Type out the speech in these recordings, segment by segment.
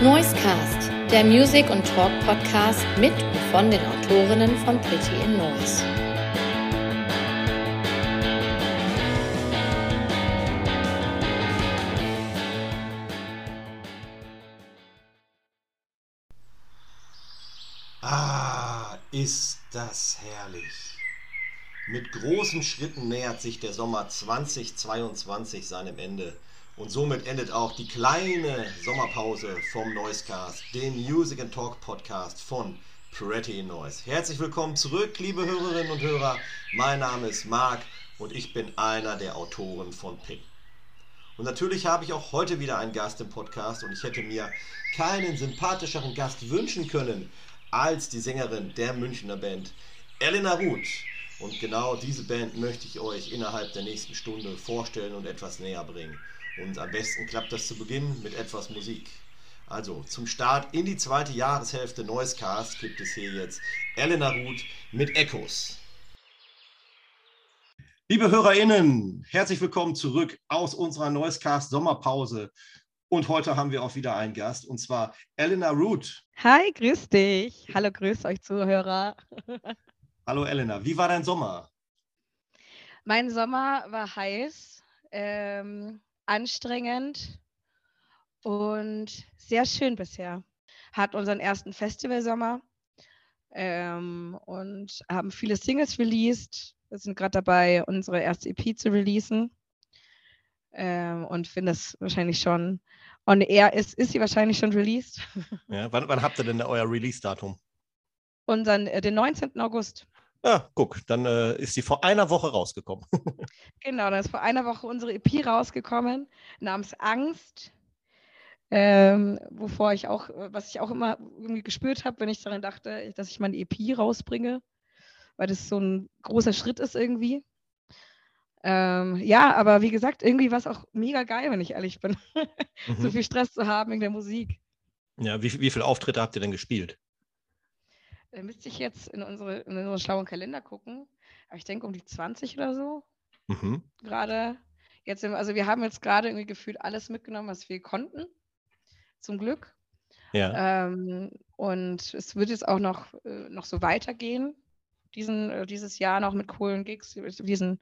Noisecast, der Music- und Talk-Podcast mit und von den Autorinnen von Pretty in Noise. Ah, ist das herrlich. Mit großen Schritten nähert sich der Sommer 2022 seinem Ende. Und somit endet auch die kleine Sommerpause vom Noisecast, dem Music and Talk Podcast von Pretty Noise. Herzlich willkommen zurück, liebe Hörerinnen und Hörer. Mein Name ist Marc und ich bin einer der Autoren von Pick. Und natürlich habe ich auch heute wieder einen Gast im Podcast und ich hätte mir keinen sympathischeren Gast wünschen können als die Sängerin der Münchner Band Elena Ruth. Und genau diese Band möchte ich euch innerhalb der nächsten Stunde vorstellen und etwas näher bringen. Und am besten klappt das zu Beginn mit etwas Musik. Also zum Start in die zweite Jahreshälfte Noisecast gibt es hier jetzt Elena Ruth mit Echos. Liebe HörerInnen, herzlich willkommen zurück aus unserer Noisecast Sommerpause. Und heute haben wir auch wieder einen Gast, und zwar Elena Root. Hi, grüß dich. Hallo, grüß euch Zuhörer. Hallo Elena, wie war dein Sommer? Mein Sommer war heiß. Ähm, anstrengend und sehr schön bisher. Hat unseren ersten Festivalsommer ähm, und haben viele Singles released. Wir sind gerade dabei, unsere erste EP zu releasen ähm, und finde es wahrscheinlich schon on air ist, ist sie wahrscheinlich schon released. Ja, wann, wann habt ihr denn euer Release-Datum? Unseren, äh, den 19. August. Ja, guck, dann äh, ist sie vor einer Woche rausgekommen. genau, dann ist vor einer Woche unsere EP rausgekommen, namens Angst. Ähm, wovor ich auch, was ich auch immer irgendwie gespürt habe, wenn ich daran dachte, dass ich meine EP rausbringe, weil das so ein großer Schritt ist irgendwie. Ähm, ja, aber wie gesagt, irgendwie war es auch mega geil, wenn ich ehrlich bin, mhm. so viel Stress zu haben in der Musik. Ja, wie, wie viele Auftritte habt ihr denn gespielt? Da müsste ich jetzt in unsere, in unsere schlauen Kalender gucken. Aber ich denke um die 20 oder so. Mhm. Gerade jetzt, also wir haben jetzt gerade irgendwie gefühlt alles mitgenommen, was wir konnten. Zum Glück. Ja. Ähm, und es wird jetzt auch noch, äh, noch so weitergehen, diesen, äh, dieses Jahr noch mit coolen Gigs. Diesen,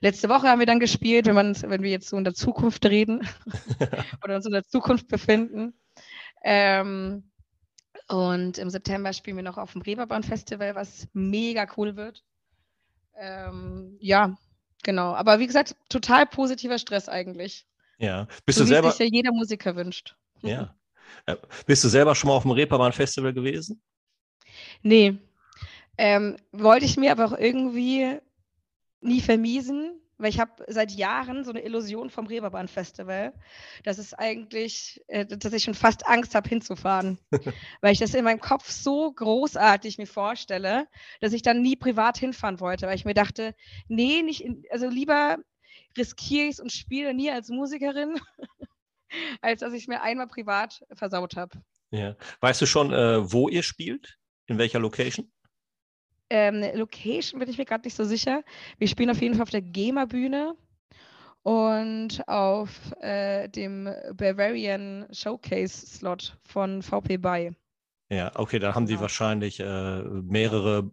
letzte Woche haben wir dann gespielt, wenn, man, wenn wir jetzt so in der Zukunft reden oder uns in der Zukunft befinden. Ähm, und im September spielen wir noch auf dem Reeperbahn Festival, was mega cool wird. Ähm, ja, genau. Aber wie gesagt, total positiver Stress eigentlich. Ja. Bist so, du selber? Sich ja jeder Musiker wünscht. Ja. ja. Bist du selber schon mal auf dem Reeperbahn Festival gewesen? Nee. Ähm, wollte ich mir aber auch irgendwie nie vermiesen, weil ich habe seit Jahren so eine Illusion vom Reeperbahn Festival, dass es eigentlich, äh, dass ich schon fast Angst habe hinzufahren, weil ich das in meinem Kopf so großartig mir vorstelle, dass ich dann nie privat hinfahren wollte, weil ich mir dachte, nee, nicht, in, also lieber riskiere ich es und spiele nie als Musikerin, als dass ich mir einmal privat versaut habe. Ja. Weißt du schon, äh, wo ihr spielt? In welcher Location? Ähm, Location bin ich mir gerade nicht so sicher. Wir spielen auf jeden Fall auf der GEMA-Bühne und auf äh, dem Bavarian Showcase-Slot von VP Buy. Ja, okay, da haben sie genau. wahrscheinlich äh, mehrere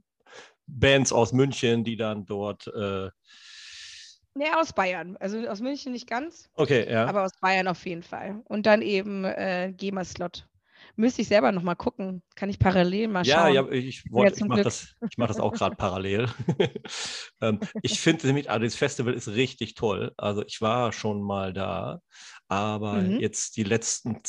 Bands aus München, die dann dort. Äh... Nee, aus Bayern. Also aus München nicht ganz. Okay, ja. Aber aus Bayern auf jeden Fall. Und dann eben äh, GEMA-Slot. Müsste ich selber noch mal gucken. Kann ich parallel mal schauen. Ja, ja ich, wollt, ich mache das, mach das auch gerade parallel. ähm, ich finde nämlich, also das Festival ist richtig toll. Also ich war schon mal da, aber mhm. jetzt die letzten,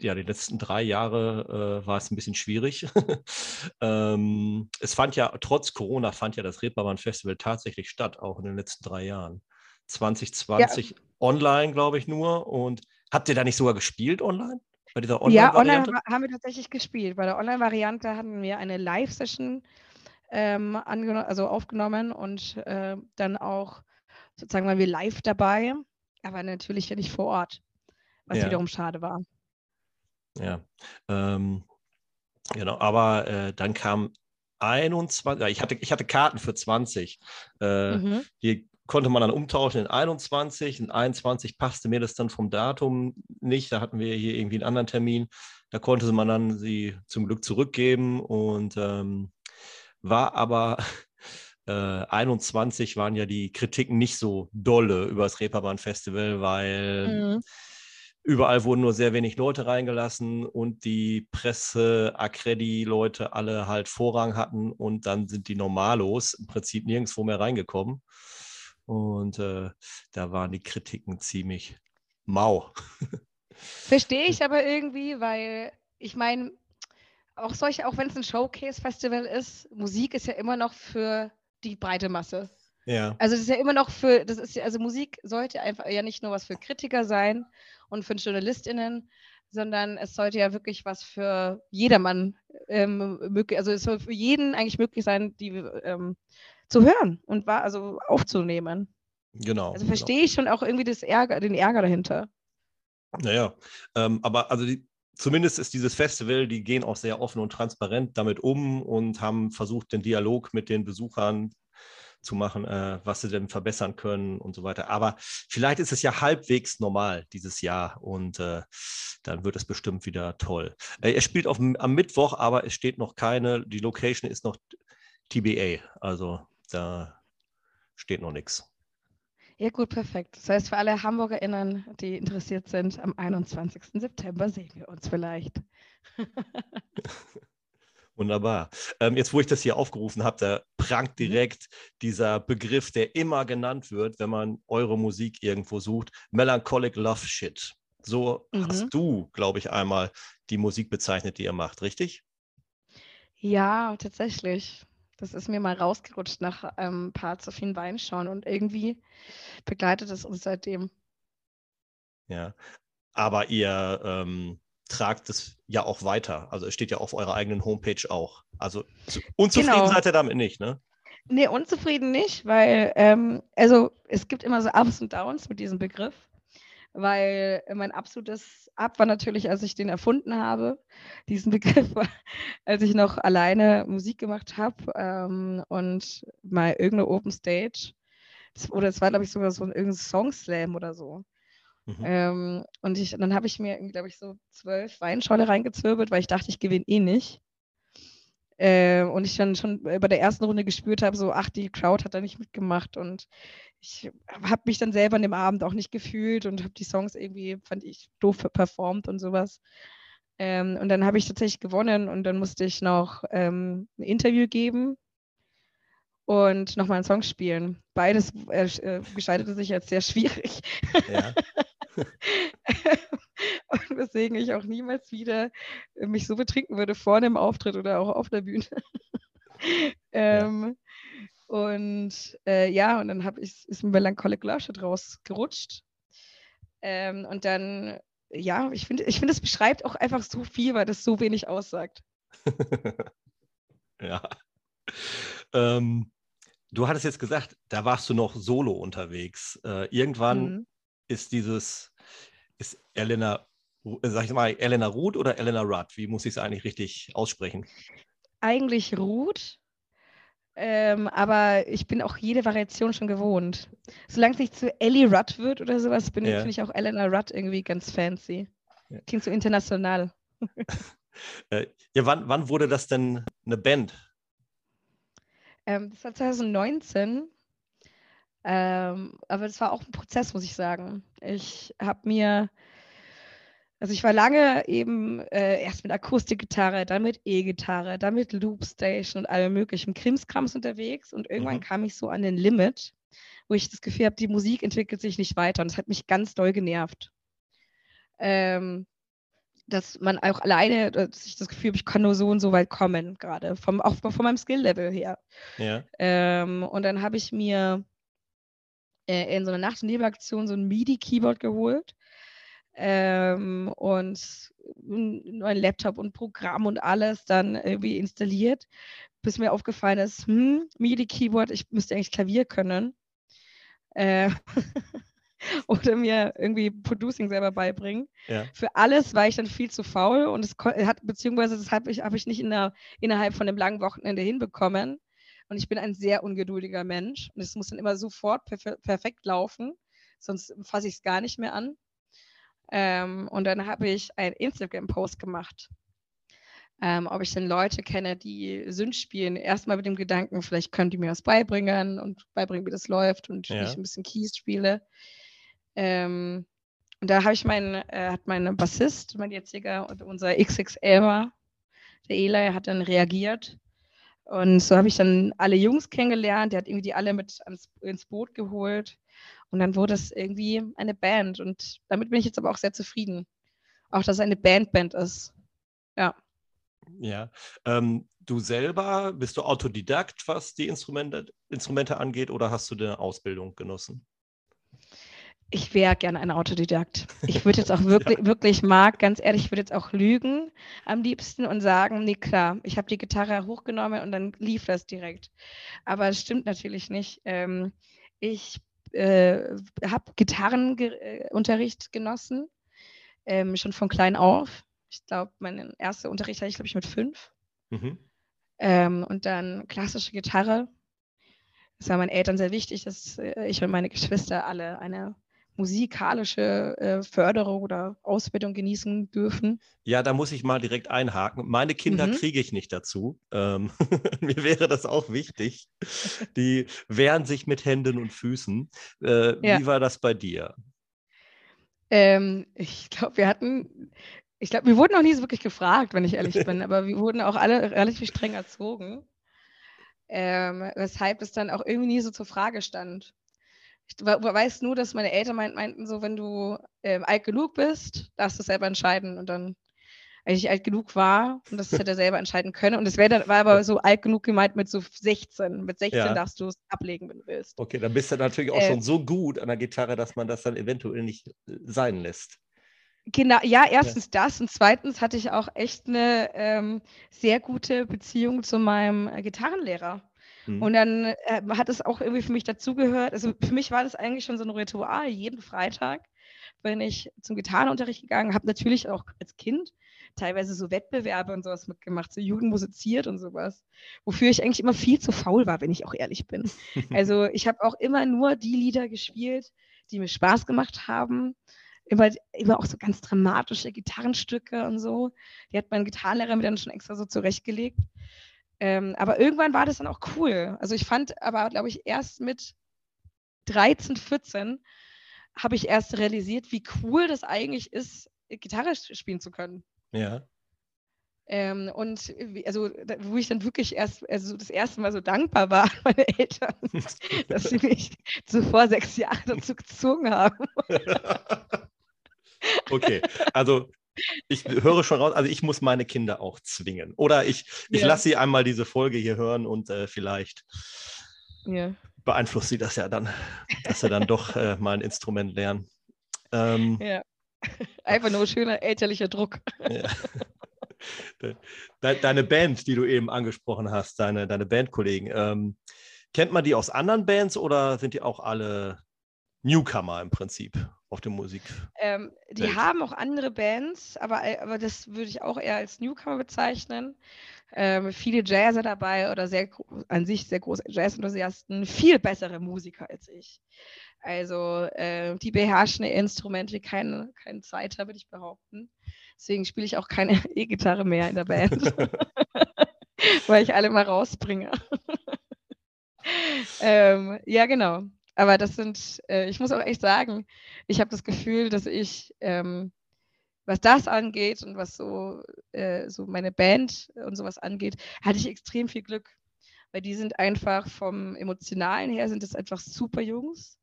ja, die letzten drei Jahre äh, war es ein bisschen schwierig. ähm, es fand ja, trotz Corona fand ja das Reeperbahn Festival tatsächlich statt, auch in den letzten drei Jahren. 2020 ja. online, glaube ich, nur. Und habt ihr da nicht sogar gespielt online? Bei dieser Online-Variante? Ja, online haben wir tatsächlich gespielt. Bei der Online-Variante hatten wir eine Live-Session ähm, also aufgenommen und äh, dann auch sozusagen waren wir live dabei, aber natürlich ja nicht vor Ort, was ja. wiederum schade war. Ja, ähm, genau, aber äh, dann kam 21, ich hatte, ich hatte Karten für 20. Äh, mhm. Die konnte man dann umtauschen in 21. In 21 passte mir das dann vom Datum nicht. Da hatten wir hier irgendwie einen anderen Termin. Da konnte man dann sie zum Glück zurückgeben und ähm, war aber äh, 21 waren ja die Kritiken nicht so dolle über das Reeperbahn Festival, weil mhm. überall wurden nur sehr wenig Leute reingelassen und die Presse, Accredi-Leute alle halt Vorrang hatten und dann sind die Normalos im Prinzip nirgendwo mehr reingekommen. Und äh, da waren die Kritiken ziemlich mau. Verstehe ich aber irgendwie, weil ich meine, auch solche, auch wenn es ein Showcase-Festival ist, Musik ist ja immer noch für die breite Masse. Ja. Also es ist ja immer noch für, das ist ja, also Musik sollte einfach ja nicht nur was für Kritiker sein und für JournalistInnen, sondern es sollte ja wirklich was für jedermann ähm, möglich, also es soll für jeden eigentlich möglich sein, die ähm, zu hören und war, also aufzunehmen. Genau. Also verstehe genau. ich schon auch irgendwie das Ärger, den Ärger dahinter. Naja, ähm, aber also die, zumindest ist dieses Festival, die gehen auch sehr offen und transparent damit um und haben versucht, den Dialog mit den Besuchern zu machen, äh, was sie denn verbessern können und so weiter. Aber vielleicht ist es ja halbwegs normal dieses Jahr und äh, dann wird es bestimmt wieder toll. Äh, er spielt auf, am Mittwoch, aber es steht noch keine, die Location ist noch TBA, also da steht noch nichts. Ja, gut, perfekt. Das heißt, für alle HamburgerInnen, die interessiert sind, am 21. September sehen wir uns vielleicht. Wunderbar. Ähm, jetzt, wo ich das hier aufgerufen habe, da prangt mhm. direkt dieser Begriff, der immer genannt wird, wenn man eure Musik irgendwo sucht: Melancholic Love Shit. So mhm. hast du, glaube ich, einmal die Musik bezeichnet, die ihr macht, richtig? Ja, tatsächlich. Das ist mir mal rausgerutscht nach ein ähm, paar zu vielen Weinschauen und irgendwie begleitet es uns seitdem. Ja, aber ihr ähm, tragt es ja auch weiter. Also es steht ja auf eurer eigenen Homepage auch. Also unzufrieden genau. seid ihr damit nicht, ne? Nee, unzufrieden nicht, weil, ähm, also es gibt immer so Ups und Downs mit diesem Begriff weil mein absolutes Ab war natürlich, als ich den erfunden habe, diesen Begriff, als ich noch alleine Musik gemacht habe ähm, und mal irgendeine Open Stage, oder es war, glaube ich, sogar so ein irgendein Song Slam oder so. Mhm. Ähm, und ich, dann habe ich mir, glaube ich, so zwölf Weinscholle reingezwirbelt, weil ich dachte, ich gewinne eh nicht. Äh, und ich dann schon bei der ersten Runde gespürt habe, so, ach, die Crowd hat da nicht mitgemacht und ich habe mich dann selber an dem Abend auch nicht gefühlt und habe die Songs irgendwie, fand ich, doof performt und sowas. Ähm, und dann habe ich tatsächlich gewonnen und dann musste ich noch ähm, ein Interview geben und nochmal einen Song spielen. Beides äh, äh, gestaltete sich als sehr schwierig. Ja. weswegen ich auch niemals wieder mich so betrinken würde vor einem Auftritt oder auch auf der Bühne. ähm, ja. Und äh, ja, und dann habe ich, ist ein Melancholic Love rausgerutscht. Ähm, und dann, ja, ich finde, ich finde, es beschreibt auch einfach so viel, weil das so wenig aussagt. ja. Ähm, du hattest jetzt gesagt, da warst du noch solo unterwegs. Äh, irgendwann mhm. ist dieses, ist Elena, sag ich mal, Elena Ruth oder Elena Rudd? Wie muss ich es eigentlich richtig aussprechen? Eigentlich Ruth, ähm, aber ich bin auch jede Variation schon gewohnt. Solange es nicht zu Ellie Rudd wird oder sowas, bin ja. finde ich auch Elena Rudd irgendwie ganz fancy. Ja. Klingt so international. äh, ja, wann, wann wurde das denn eine Band? Ähm, das war 2019. Ähm, aber das war auch ein Prozess, muss ich sagen. Ich habe mir also ich war lange eben äh, erst mit Akustikgitarre, dann mit E-Gitarre, dann mit Loopstation und allem möglichen Krimskrams unterwegs und irgendwann mhm. kam ich so an den Limit, wo ich das Gefühl habe, die Musik entwickelt sich nicht weiter und das hat mich ganz doll genervt. Ähm, dass man auch alleine, dass ich das Gefühl habe, ich kann nur so und so weit kommen, gerade vom, auch von meinem Skill-Level her. Ja. Ähm, und dann habe ich mir äh, in so einer Nacht- und Nebelaktion so ein MIDI-Keyboard geholt ähm, und einen neuen Laptop und Programm und alles dann irgendwie installiert, bis mir aufgefallen ist, hm, MIDI-Keyboard, ich müsste eigentlich Klavier können. Äh, oder mir irgendwie Producing selber beibringen. Ja. Für alles war ich dann viel zu faul und es hat, beziehungsweise das habe ich, hab ich nicht in der, innerhalb von einem langen Wochenende hinbekommen. Und ich bin ein sehr ungeduldiger Mensch. Und es muss dann immer sofort perf perfekt laufen, sonst fasse ich es gar nicht mehr an. Ähm, und dann habe ich einen Instagram-Post gemacht. Ähm, ob ich denn Leute kenne, die Sünd spielen, erstmal mit dem Gedanken, vielleicht können die mir was beibringen und beibringen, wie das läuft und ja. wie ich ein bisschen Keys spiele. Ähm, und da habe ich meinen, äh, hat mein Bassist, mein jetziger und unser XXL war, der Eli, hat dann reagiert. Und so habe ich dann alle Jungs kennengelernt. Der hat irgendwie die alle mit ans, ins Boot geholt. Und dann wurde es irgendwie eine Band. Und damit bin ich jetzt aber auch sehr zufrieden. Auch, dass es eine Bandband -Band ist. Ja. Ja. Ähm, du selber, bist du Autodidakt, was die Instrumente, Instrumente angeht, oder hast du eine Ausbildung genossen? Ich wäre gerne ein Autodidakt. Ich würde jetzt auch wirklich, ja. wirklich, Marc, ganz ehrlich, ich würde jetzt auch lügen am liebsten und sagen, nee, klar, ich habe die Gitarre hochgenommen und dann lief das direkt. Aber es stimmt natürlich nicht. Ähm, ich äh, habe Gitarrenunterricht genossen, ähm, schon von klein auf. Ich glaube, meinen ersten Unterricht hatte ich, glaube ich, mit fünf. Mhm. Ähm, und dann klassische Gitarre. Es war meinen Eltern sehr wichtig, dass äh, ich und meine Geschwister alle eine musikalische äh, Förderung oder Ausbildung genießen dürfen. Ja, da muss ich mal direkt einhaken. Meine Kinder mhm. kriege ich nicht dazu. Ähm, mir wäre das auch wichtig. Die wehren sich mit Händen und Füßen. Äh, ja. Wie war das bei dir? Ähm, ich glaube, wir hatten, ich glaube, wir wurden auch nie so wirklich gefragt, wenn ich ehrlich bin, aber wir wurden auch alle relativ streng erzogen. Ähm, weshalb es dann auch irgendwie nie so zur Frage stand ich weiß nur, dass meine Eltern meinten, so, wenn du ähm, alt genug bist, darfst du selber entscheiden. Und dann, als ich alt genug war, und das hätte er selber entscheiden können. Und es war aber so alt genug gemeint mit so 16. Mit 16 ja. darfst du es ablegen, wenn du willst. Okay, dann bist du natürlich auch äh, schon so gut an der Gitarre, dass man das dann eventuell nicht äh, sein lässt. Genau, ja, erstens ja. das und zweitens hatte ich auch echt eine ähm, sehr gute Beziehung zu meinem äh, Gitarrenlehrer. Mhm. Und dann äh, hat es auch irgendwie für mich dazugehört. Also für mich war das eigentlich schon so ein Ritual, jeden Freitag, wenn ich zum Gitarrenunterricht gegangen habe, natürlich auch als Kind teilweise so Wettbewerbe und sowas mitgemacht, so Jugend musiziert und sowas, wofür ich eigentlich immer viel zu faul war, wenn ich auch ehrlich bin. Also ich habe auch immer nur die Lieder gespielt, die mir Spaß gemacht haben. Immer, immer auch so ganz dramatische Gitarrenstücke und so. Die hat mein Gitarrenlehrer mir dann schon extra so zurechtgelegt. Ähm, aber irgendwann war das dann auch cool. Also ich fand aber, glaube ich, erst mit 13, 14 habe ich erst realisiert, wie cool das eigentlich ist, Gitarre spielen zu können. Ja. Ähm, und also, wo ich dann wirklich erst, also das erste Mal so dankbar war an meine Eltern, dass sie mich zuvor sechs Jahre dazu gezwungen haben. okay, also ich höre schon raus, also ich muss meine Kinder auch zwingen. Oder ich, ich ja. lasse sie einmal diese Folge hier hören und äh, vielleicht ja. beeinflusst sie das ja dann, dass sie dann doch äh, mal ein Instrument lernen. Ähm, ja. Einfach nur schöner elterlicher Druck. Ja. Deine Band, die du eben angesprochen hast, deine, deine Bandkollegen, ähm, kennt man die aus anderen Bands oder sind die auch alle Newcomer im Prinzip? Auf der Musik. Ähm, die Welt. haben auch andere Bands, aber, äh, aber das würde ich auch eher als Newcomer bezeichnen. Ähm, viele Jazzer dabei oder sehr an sich sehr große Jazz-Enthusiasten, viel bessere Musiker als ich. Also äh, die beherrschen Instrumente wie kein, kein Zweiter, würde ich behaupten. Deswegen spiele ich auch keine E-Gitarre mehr in der Band, weil ich alle mal rausbringe. ähm, ja, genau. Aber das sind, äh, ich muss auch echt sagen, ich habe das Gefühl, dass ich, ähm, was das angeht und was so, äh, so meine Band und sowas angeht, hatte ich extrem viel Glück. Weil die sind einfach vom Emotionalen her, sind es einfach super Jungs.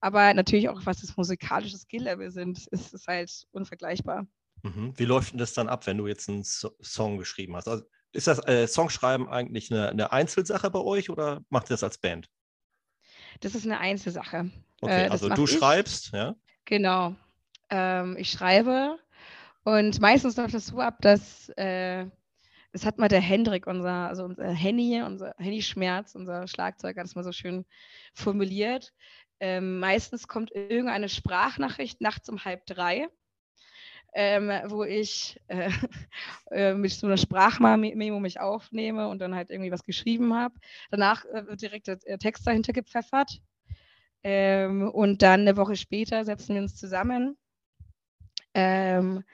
Aber natürlich auch, was das musikalische Skill-Level sind, ist es halt unvergleichbar. Mhm. Wie läuft denn das dann ab, wenn du jetzt einen so Song geschrieben hast? Also ist das äh, Songschreiben eigentlich eine, eine Einzelsache bei euch oder macht ihr das als Band? Das ist eine Einzelsache. Okay, äh, also du ich. schreibst, ja? Genau. Ähm, ich schreibe und meistens läuft das so ab, dass äh, das hat mal der Hendrik, unser, also unser Henny, unser Henny Schmerz, unser Schlagzeuger, das mal so schön formuliert. Ähm, meistens kommt irgendeine Sprachnachricht nachts um halb drei. Ähm, wo ich äh, äh, mit so einer Sprachmemo mich aufnehme und dann halt irgendwie was geschrieben habe. Danach äh, wird direkt der Text dahinter gepfeffert. Ähm, und dann eine Woche später setzen wir uns zusammen. Ähm,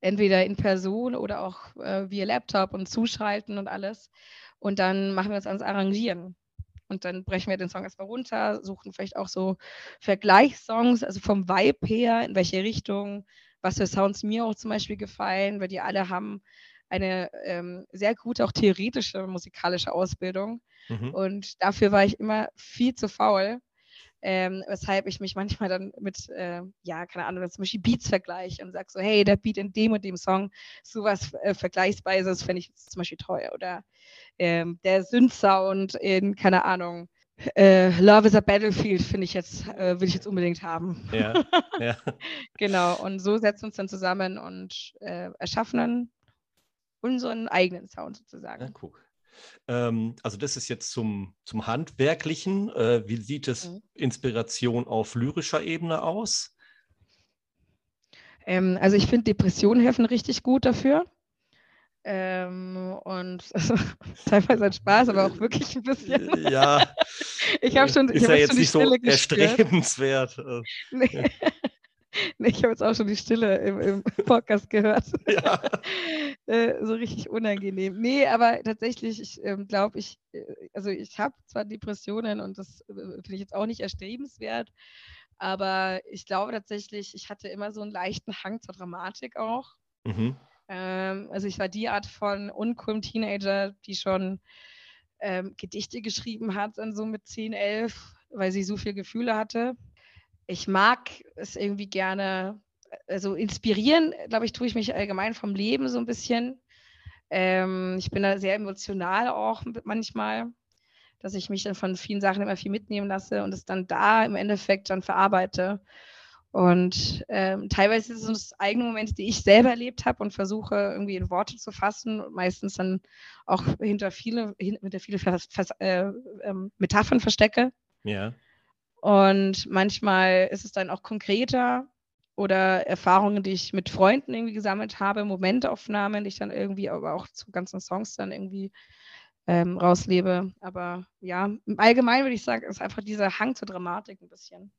entweder in Person oder auch äh, via Laptop und zuschalten und alles. Und dann machen wir uns ans Arrangieren. Und dann brechen wir den Song erstmal runter, suchen vielleicht auch so Vergleichssongs, also vom Vibe her, in welche Richtung, was für Sounds mir auch zum Beispiel gefallen, weil die alle haben eine ähm, sehr gute, auch theoretische musikalische Ausbildung. Mhm. Und dafür war ich immer viel zu faul. Ähm, weshalb ich mich manchmal dann mit, äh, ja, keine Ahnung, zum Beispiel Beats vergleiche und sage so, hey, der Beat in dem und dem Song, sowas äh, Vergleichsweises fände ich zum Beispiel teuer. Oder ähm, der Synth-Sound in, keine Ahnung, äh, Love is a Battlefield finde ich jetzt, äh, will ich jetzt unbedingt haben. Ja, ja. genau, und so setzen wir uns dann zusammen und äh, erschaffen dann unseren eigenen Sound sozusagen. Ja, cool. Ähm, also das ist jetzt zum, zum Handwerklichen. Äh, wie sieht es mhm. Inspiration auf lyrischer Ebene aus? Ähm, also ich finde Depressionen helfen richtig gut dafür. Ähm, und also, teilweise ein Spaß, aber auch wirklich ein bisschen. Ja. ich habe schon. Ist ich ja jetzt nicht so erstrebenswert. Äh, nee. Ja. nee, ich habe jetzt auch schon die Stille im, im Podcast gehört. Ja. äh, so richtig unangenehm. Nee, aber tatsächlich, ich ähm, glaube, ich, äh, also ich habe zwar Depressionen und das äh, finde ich jetzt auch nicht erstrebenswert, aber ich glaube tatsächlich, ich hatte immer so einen leichten Hang zur Dramatik auch. Mhm. Ähm, also ich war die Art von uncoolen Teenager, die schon ähm, Gedichte geschrieben hat, dann so mit 10, 11, weil sie so viele Gefühle hatte. Ich mag es irgendwie gerne, also inspirieren, glaube ich, tue ich mich allgemein vom Leben so ein bisschen. Ähm, ich bin da sehr emotional auch manchmal, dass ich mich dann von vielen Sachen immer viel mitnehmen lasse und es dann da im Endeffekt dann verarbeite. Und ähm, teilweise sind es eigene Momente, die ich selber erlebt habe und versuche irgendwie in Worte zu fassen und meistens dann auch hinter viele, hinter viele Vers, Vers, äh, ähm, Metaphern verstecke. Ja. Und manchmal ist es dann auch konkreter oder Erfahrungen, die ich mit Freunden irgendwie gesammelt habe, Momentaufnahmen, die ich dann irgendwie aber auch zu ganzen Songs dann irgendwie ähm, rauslebe. Aber ja, im Allgemeinen würde ich sagen, ist einfach dieser Hang zur Dramatik ein bisschen.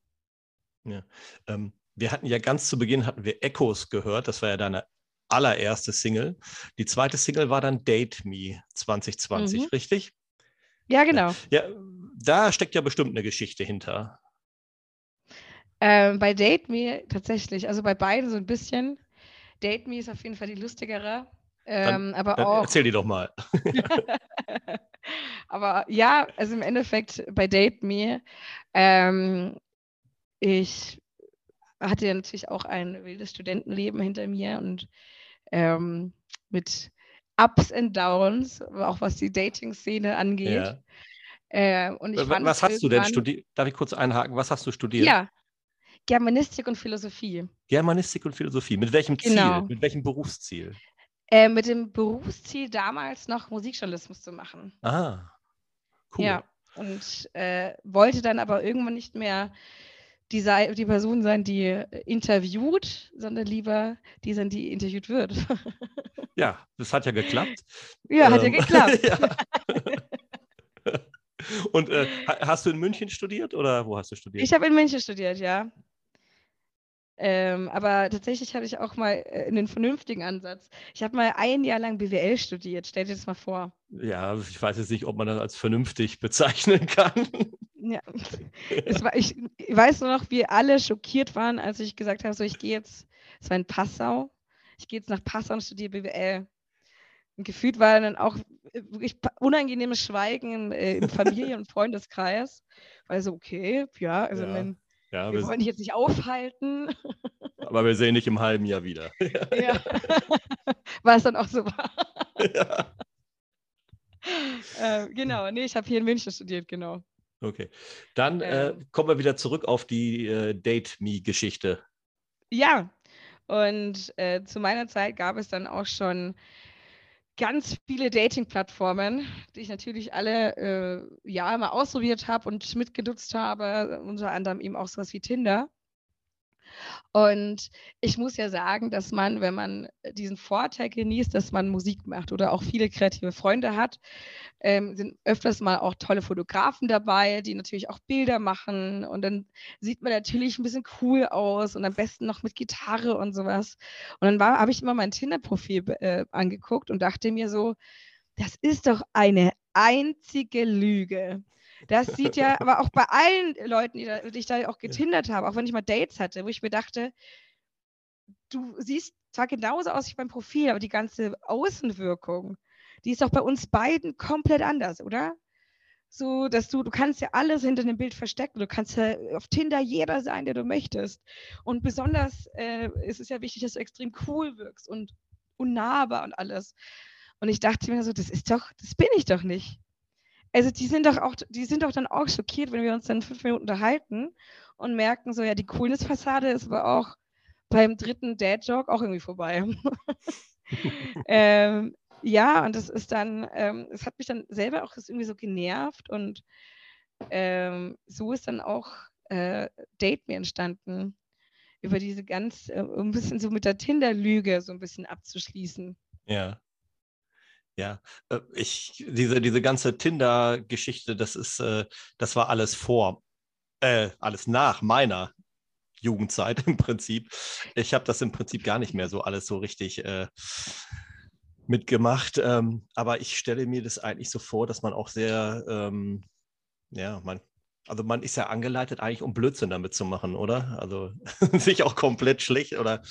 Ja. Ähm, wir hatten ja ganz zu Beginn hatten wir Echos gehört, das war ja deine allererste Single. Die zweite Single war dann Date Me 2020, mhm. richtig? Ja, genau. Ja, da steckt ja bestimmt eine Geschichte hinter. Ähm, bei Date Me tatsächlich, also bei beiden so ein bisschen. Date Me ist auf jeden Fall die lustigere. Ähm, dann, aber dann auch. Erzähl die doch mal. aber ja, also im Endeffekt bei Date Me ähm, ich hatte ja natürlich auch ein wildes Studentenleben hinter mir und ähm, mit Ups and Downs, auch was die Dating-Szene angeht. Ja. Äh, und ich was, was hast du denn studiert? Darf ich kurz einhaken? Was hast du studiert? Ja, Germanistik und Philosophie. Germanistik und Philosophie. Mit welchem Ziel? Genau. Mit welchem Berufsziel? Äh, mit dem Berufsziel, damals noch Musikjournalismus zu machen. Ah, cool. Ja, und äh, wollte dann aber irgendwann nicht mehr die, sei, die Person sein, die interviewt, sondern lieber die sein, die interviewt wird. Ja, das hat ja geklappt. Ja, ähm, hat ja ähm, geklappt. ja. Und äh, hast du in München studiert oder wo hast du studiert? Ich habe in München studiert, ja. Ähm, aber tatsächlich hatte ich auch mal äh, einen vernünftigen Ansatz. Ich habe mal ein Jahr lang BWL studiert. Stell dir das mal vor. Ja, ich weiß jetzt nicht, ob man das als vernünftig bezeichnen kann. Ja, war, ich, ich, weiß nur noch, wie alle schockiert waren, als ich gesagt habe, so ich gehe jetzt, es war in Passau, ich gehe jetzt nach Passau und studiere BWL. Und gefühlt war dann auch wirklich unangenehmes Schweigen äh, im Familien- und Freundeskreis, weil so, okay, ja, also ja. Mein, ja, wir, wir wollen dich jetzt nicht aufhalten. Aber wir sehen dich im halben Jahr wieder. ja. Weil es dann auch so war. Ja. äh, genau, nee, ich habe hier in München studiert, genau. Okay. Dann äh, kommen wir wieder zurück auf die äh, Date-Me-Geschichte. Ja, und äh, zu meiner Zeit gab es dann auch schon ganz viele Dating-Plattformen, die ich natürlich alle äh, ja mal ausprobiert habe und mitgenutzt habe, unter anderem eben auch sowas wie Tinder. Und ich muss ja sagen, dass man, wenn man diesen Vorteil genießt, dass man Musik macht oder auch viele kreative Freunde hat, ähm, sind öfters mal auch tolle Fotografen dabei, die natürlich auch Bilder machen. Und dann sieht man natürlich ein bisschen cool aus und am besten noch mit Gitarre und sowas. Und dann habe ich immer mein Tinder-Profil äh, angeguckt und dachte mir so, das ist doch eine einzige Lüge. Das sieht ja, aber auch bei allen Leuten, die, da, die ich da auch getindert habe, auch wenn ich mal Dates hatte, wo ich mir dachte, du siehst zwar genauso aus wie beim Profil, aber die ganze Außenwirkung, die ist doch bei uns beiden komplett anders, oder? So, dass du, du kannst ja alles hinter dem Bild verstecken. Du kannst ja auf Tinder jeder sein, der du möchtest. Und besonders äh, ist es ja wichtig, dass du extrem cool wirkst und unnahbar und alles. Und ich dachte mir so, das ist doch, das bin ich doch nicht. Also die sind doch auch, die sind doch dann auch schockiert, wenn wir uns dann fünf Minuten unterhalten und merken so, ja, die Coolness-Fassade ist aber auch beim dritten Dad-Joke auch irgendwie vorbei. ähm, ja, und das ist dann, ähm, es hat mich dann selber auch irgendwie so genervt und ähm, so ist dann auch äh, Date mir entstanden, über diese ganz, äh, ein bisschen so mit der Tinder-Lüge so ein bisschen abzuschließen. Ja. Ja, äh, ich, diese, diese ganze Tinder-Geschichte, das ist, äh, das war alles vor, äh, alles nach meiner Jugendzeit im Prinzip. Ich habe das im Prinzip gar nicht mehr so alles so richtig äh, mitgemacht. Ähm, aber ich stelle mir das eigentlich so vor, dass man auch sehr, ähm, ja, man, also man ist ja angeleitet, eigentlich um Blödsinn damit zu machen, oder? Also sich auch komplett schlecht oder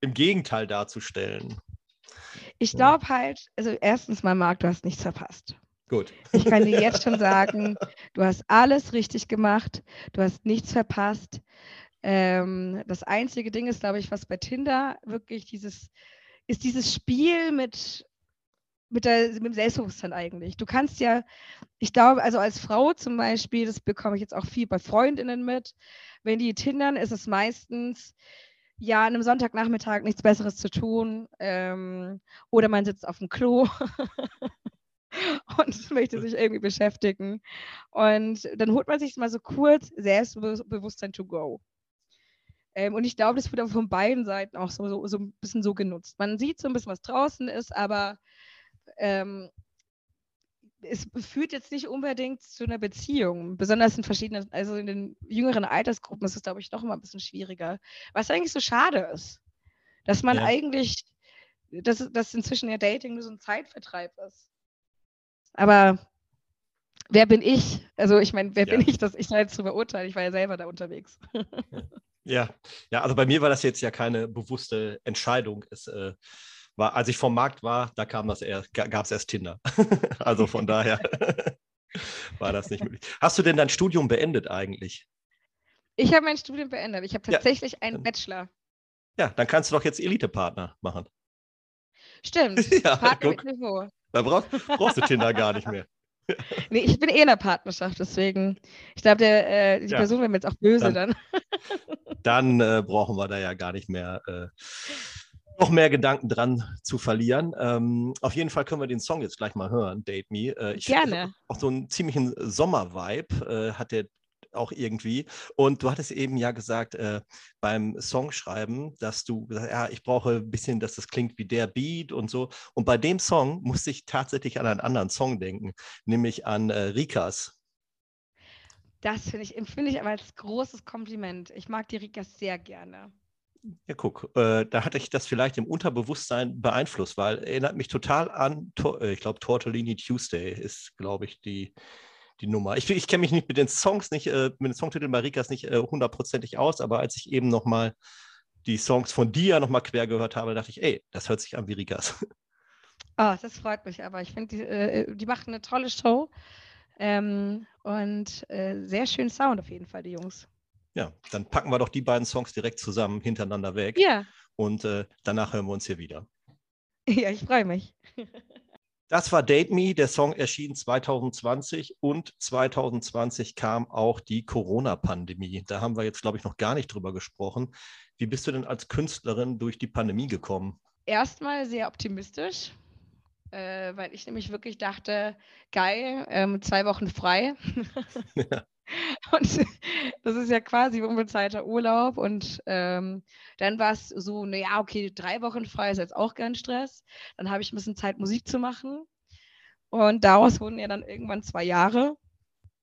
im Gegenteil darzustellen. Ich glaube halt, also erstens mal, Marc, du hast nichts verpasst. Gut. Ich kann dir jetzt schon sagen, du hast alles richtig gemacht, du hast nichts verpasst. Ähm, das einzige Ding ist, glaube ich, was bei Tinder wirklich dieses, ist dieses Spiel mit, mit, der, mit dem Selbstbewusstsein eigentlich. Du kannst ja, ich glaube, also als Frau zum Beispiel, das bekomme ich jetzt auch viel bei Freundinnen mit, wenn die tindern, ist es meistens, ja, an einem Sonntagnachmittag nichts Besseres zu tun ähm, oder man sitzt auf dem Klo und möchte sich irgendwie beschäftigen. Und dann holt man sich mal so kurz Selbstbewusstsein to go. Ähm, und ich glaube, das wird auch von beiden Seiten auch so, so, so ein bisschen so genutzt. Man sieht so ein bisschen, was draußen ist, aber ähm, es führt jetzt nicht unbedingt zu einer Beziehung, besonders in verschiedenen, also in den jüngeren Altersgruppen ist es, glaube ich, noch immer ein bisschen schwieriger. Was eigentlich so schade ist, dass man ja. eigentlich, dass, dass inzwischen ja Dating nur so ein Zeitvertreib ist. Aber wer bin ich? Also ich meine, wer ja. bin ich, dass ich da jetzt drüber urteile? Ich war ja selber da unterwegs. Ja, ja, also bei mir war das jetzt ja keine bewusste Entscheidung. Es äh, war, als ich vom Markt war, da kam das erst, gab es erst Tinder. also von daher war das nicht möglich. Hast du denn dein Studium beendet eigentlich? Ich habe mein Studium beendet. Ich habe tatsächlich ja, einen Bachelor. Ja, dann kannst du doch jetzt Elite-Partner machen. Stimmt. ja, Partner guck, mit Niveau. Da brauchst, brauchst du Tinder gar nicht mehr. nee, ich bin eh in der Partnerschaft, deswegen. Ich glaube, äh, die ja, Person wäre mir jetzt auch böse dann. Dann, dann äh, brauchen wir da ja gar nicht mehr äh, noch mehr Gedanken dran zu verlieren. Ähm, auf jeden Fall können wir den Song jetzt gleich mal hören, Date Me. Äh, ich Gerne. Auch so einen ziemlichen Sommer-Vibe äh, hat der auch irgendwie. Und du hattest eben ja gesagt äh, beim Songschreiben, dass du gesagt ja, ich brauche ein bisschen, dass das klingt wie der Beat und so. Und bei dem Song musste ich tatsächlich an einen anderen Song denken, nämlich an äh, Rikas. Das finde ich, empfinde ich aber als großes Kompliment. Ich mag die Rikas sehr gerne. Ja, guck, äh, da hatte ich das vielleicht im Unterbewusstsein beeinflusst, weil erinnert mich total an, äh, ich glaube, Tortellini Tuesday ist, glaube ich, die, die Nummer. Ich, ich kenne mich nicht mit den Songs, nicht, äh, mit den Songtiteln Marikas nicht äh, hundertprozentig aus, aber als ich eben nochmal die Songs von dir nochmal quer gehört habe, dachte ich, ey, das hört sich an wie Rikas. Oh, das freut mich aber. Ich finde, die, äh, die machen eine tolle Show ähm, und äh, sehr schön Sound auf jeden Fall, die Jungs. Ja, dann packen wir doch die beiden Songs direkt zusammen hintereinander weg. Ja. Und äh, danach hören wir uns hier wieder. Ja, ich freue mich. Das war Date Me. Der Song erschien 2020 und 2020 kam auch die Corona-Pandemie. Da haben wir jetzt, glaube ich, noch gar nicht drüber gesprochen. Wie bist du denn als Künstlerin durch die Pandemie gekommen? Erstmal sehr optimistisch, äh, weil ich nämlich wirklich dachte, geil, ähm, zwei Wochen frei. ja. Und das ist ja quasi unbezahlter Urlaub. Und ähm, dann war es so, naja, okay, drei Wochen frei ist jetzt auch kein Stress. Dann habe ich ein bisschen Zeit, Musik zu machen. Und daraus wurden ja dann irgendwann zwei Jahre.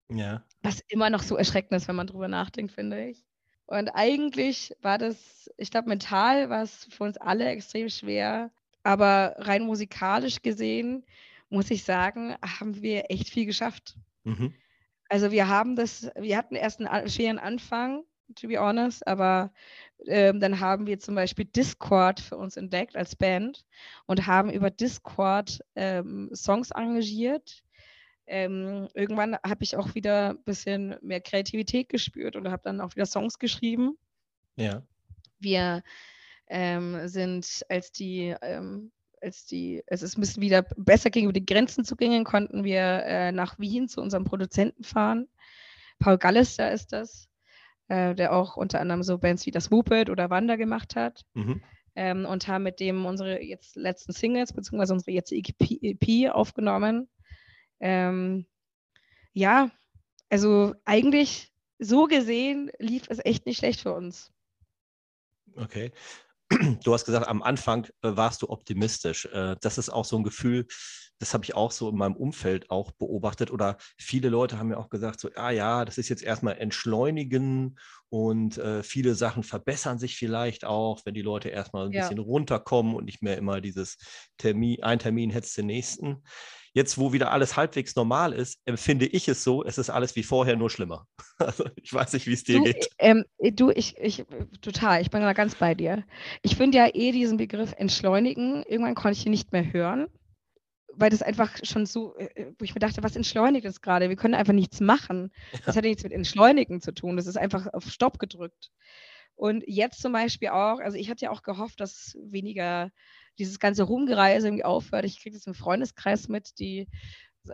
Ja. Was immer noch so erschreckend ist, wenn man drüber nachdenkt, finde ich. Und eigentlich war das, ich glaube, mental war es für uns alle extrem schwer. Aber rein musikalisch gesehen, muss ich sagen, haben wir echt viel geschafft. Mhm. Also wir haben das, wir hatten erst einen schweren Anfang, to be honest, aber ähm, dann haben wir zum Beispiel Discord für uns entdeckt als Band und haben über Discord ähm, Songs engagiert. Ähm, irgendwann habe ich auch wieder ein bisschen mehr Kreativität gespürt und habe dann auch wieder Songs geschrieben. Ja. Wir ähm, sind, als die ähm, als die, als es ein bisschen wieder besser ging, über die Grenzen zu gehen, konnten wir äh, nach Wien zu unserem Produzenten fahren. Paul Gallister ist das, äh, der auch unter anderem so Bands wie das Moped oder Wander gemacht hat. Mhm. Ähm, und haben mit dem unsere jetzt letzten Singles, beziehungsweise unsere jetzt EP, EP aufgenommen. Ähm, ja, also eigentlich so gesehen lief es echt nicht schlecht für uns. Okay du hast gesagt, am Anfang äh, warst du optimistisch. Äh, das ist auch so ein Gefühl, das habe ich auch so in meinem Umfeld auch beobachtet. Oder viele Leute haben mir auch gesagt, so, ah ja, das ist jetzt erstmal entschleunigen und äh, viele Sachen verbessern sich vielleicht auch, wenn die Leute erstmal ein ja. bisschen runterkommen und nicht mehr immer dieses Termin, ein Termin hetzt den nächsten. Jetzt, wo wieder alles halbwegs normal ist, empfinde ich es so, es ist alles wie vorher, nur schlimmer. Also ich weiß nicht, wie es dir du, geht. Ähm, du, ich, ich, total, ich bin da ganz bei dir. Ich finde ja eh diesen Begriff entschleunigen, irgendwann konnte ich ihn nicht mehr hören, weil das einfach schon so, äh, äh, wo ich mir dachte, was entschleunigt das gerade? Wir können einfach nichts machen. Das hat ja nichts mit Entschleunigen zu tun, das ist einfach auf Stopp gedrückt. Und jetzt zum Beispiel auch, also ich hatte ja auch gehofft, dass weniger dieses ganze Rumgereise irgendwie aufhört. Ich kriege das im Freundeskreis mit, die,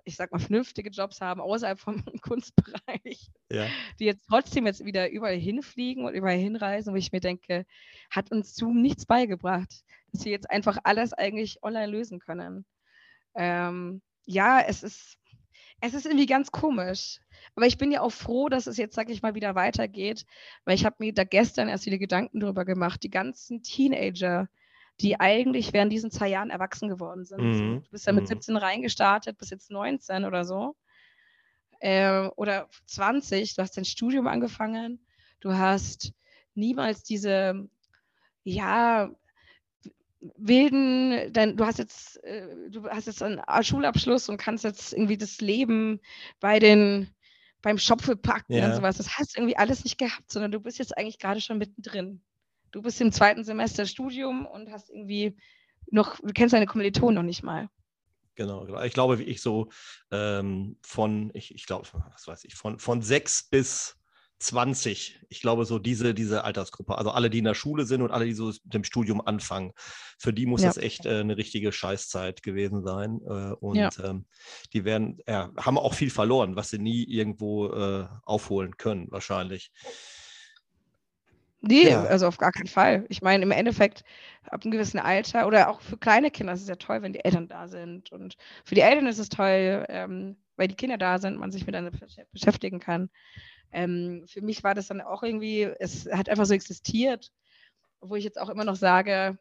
ich sag mal, vernünftige Jobs haben außerhalb vom Kunstbereich, ja. die jetzt trotzdem jetzt wieder überall hinfliegen und überall hinreisen, wo ich mir denke, hat uns Zoom nichts beigebracht, dass wir jetzt einfach alles eigentlich online lösen können. Ähm, ja, es ist, es ist irgendwie ganz komisch. Aber ich bin ja auch froh, dass es jetzt, sag ich mal, wieder weitergeht, weil ich habe mir da gestern erst wieder Gedanken darüber gemacht. Die ganzen Teenager, die eigentlich während diesen zwei Jahren erwachsen geworden sind. Mhm. Du bist ja mit 17 mhm. reingestartet, bis jetzt 19 oder so. Äh, oder 20, du hast dein Studium angefangen, du hast niemals diese, ja, wilden, dein, du hast jetzt, äh, du hast jetzt einen Schulabschluss und kannst jetzt irgendwie das Leben bei den beim Schopfe packen ja. und sowas. Das hast du irgendwie alles nicht gehabt, sondern du bist jetzt eigentlich gerade schon mittendrin du bist im zweiten Semester Studium und hast irgendwie noch, du kennst deine Kommilitonen noch nicht mal. Genau, genau. Ich glaube, wie ich so ähm, von, ich, ich glaube, was weiß ich, von, von sechs bis 20, ich glaube, so diese, diese Altersgruppe, also alle, die in der Schule sind und alle, die so mit dem Studium anfangen, für die muss ja. das echt äh, eine richtige Scheißzeit gewesen sein. Äh, und ja. ähm, die werden, ja, haben auch viel verloren, was sie nie irgendwo äh, aufholen können, wahrscheinlich. Nee, ja. also auf gar keinen Fall. Ich meine, im Endeffekt, ab einem gewissen Alter oder auch für kleine Kinder ist es ja toll, wenn die Eltern da sind. Und für die Eltern ist es toll, ähm, weil die Kinder da sind, man sich miteinander beschäftigen kann. Ähm, für mich war das dann auch irgendwie, es hat einfach so existiert, wo ich jetzt auch immer noch sage,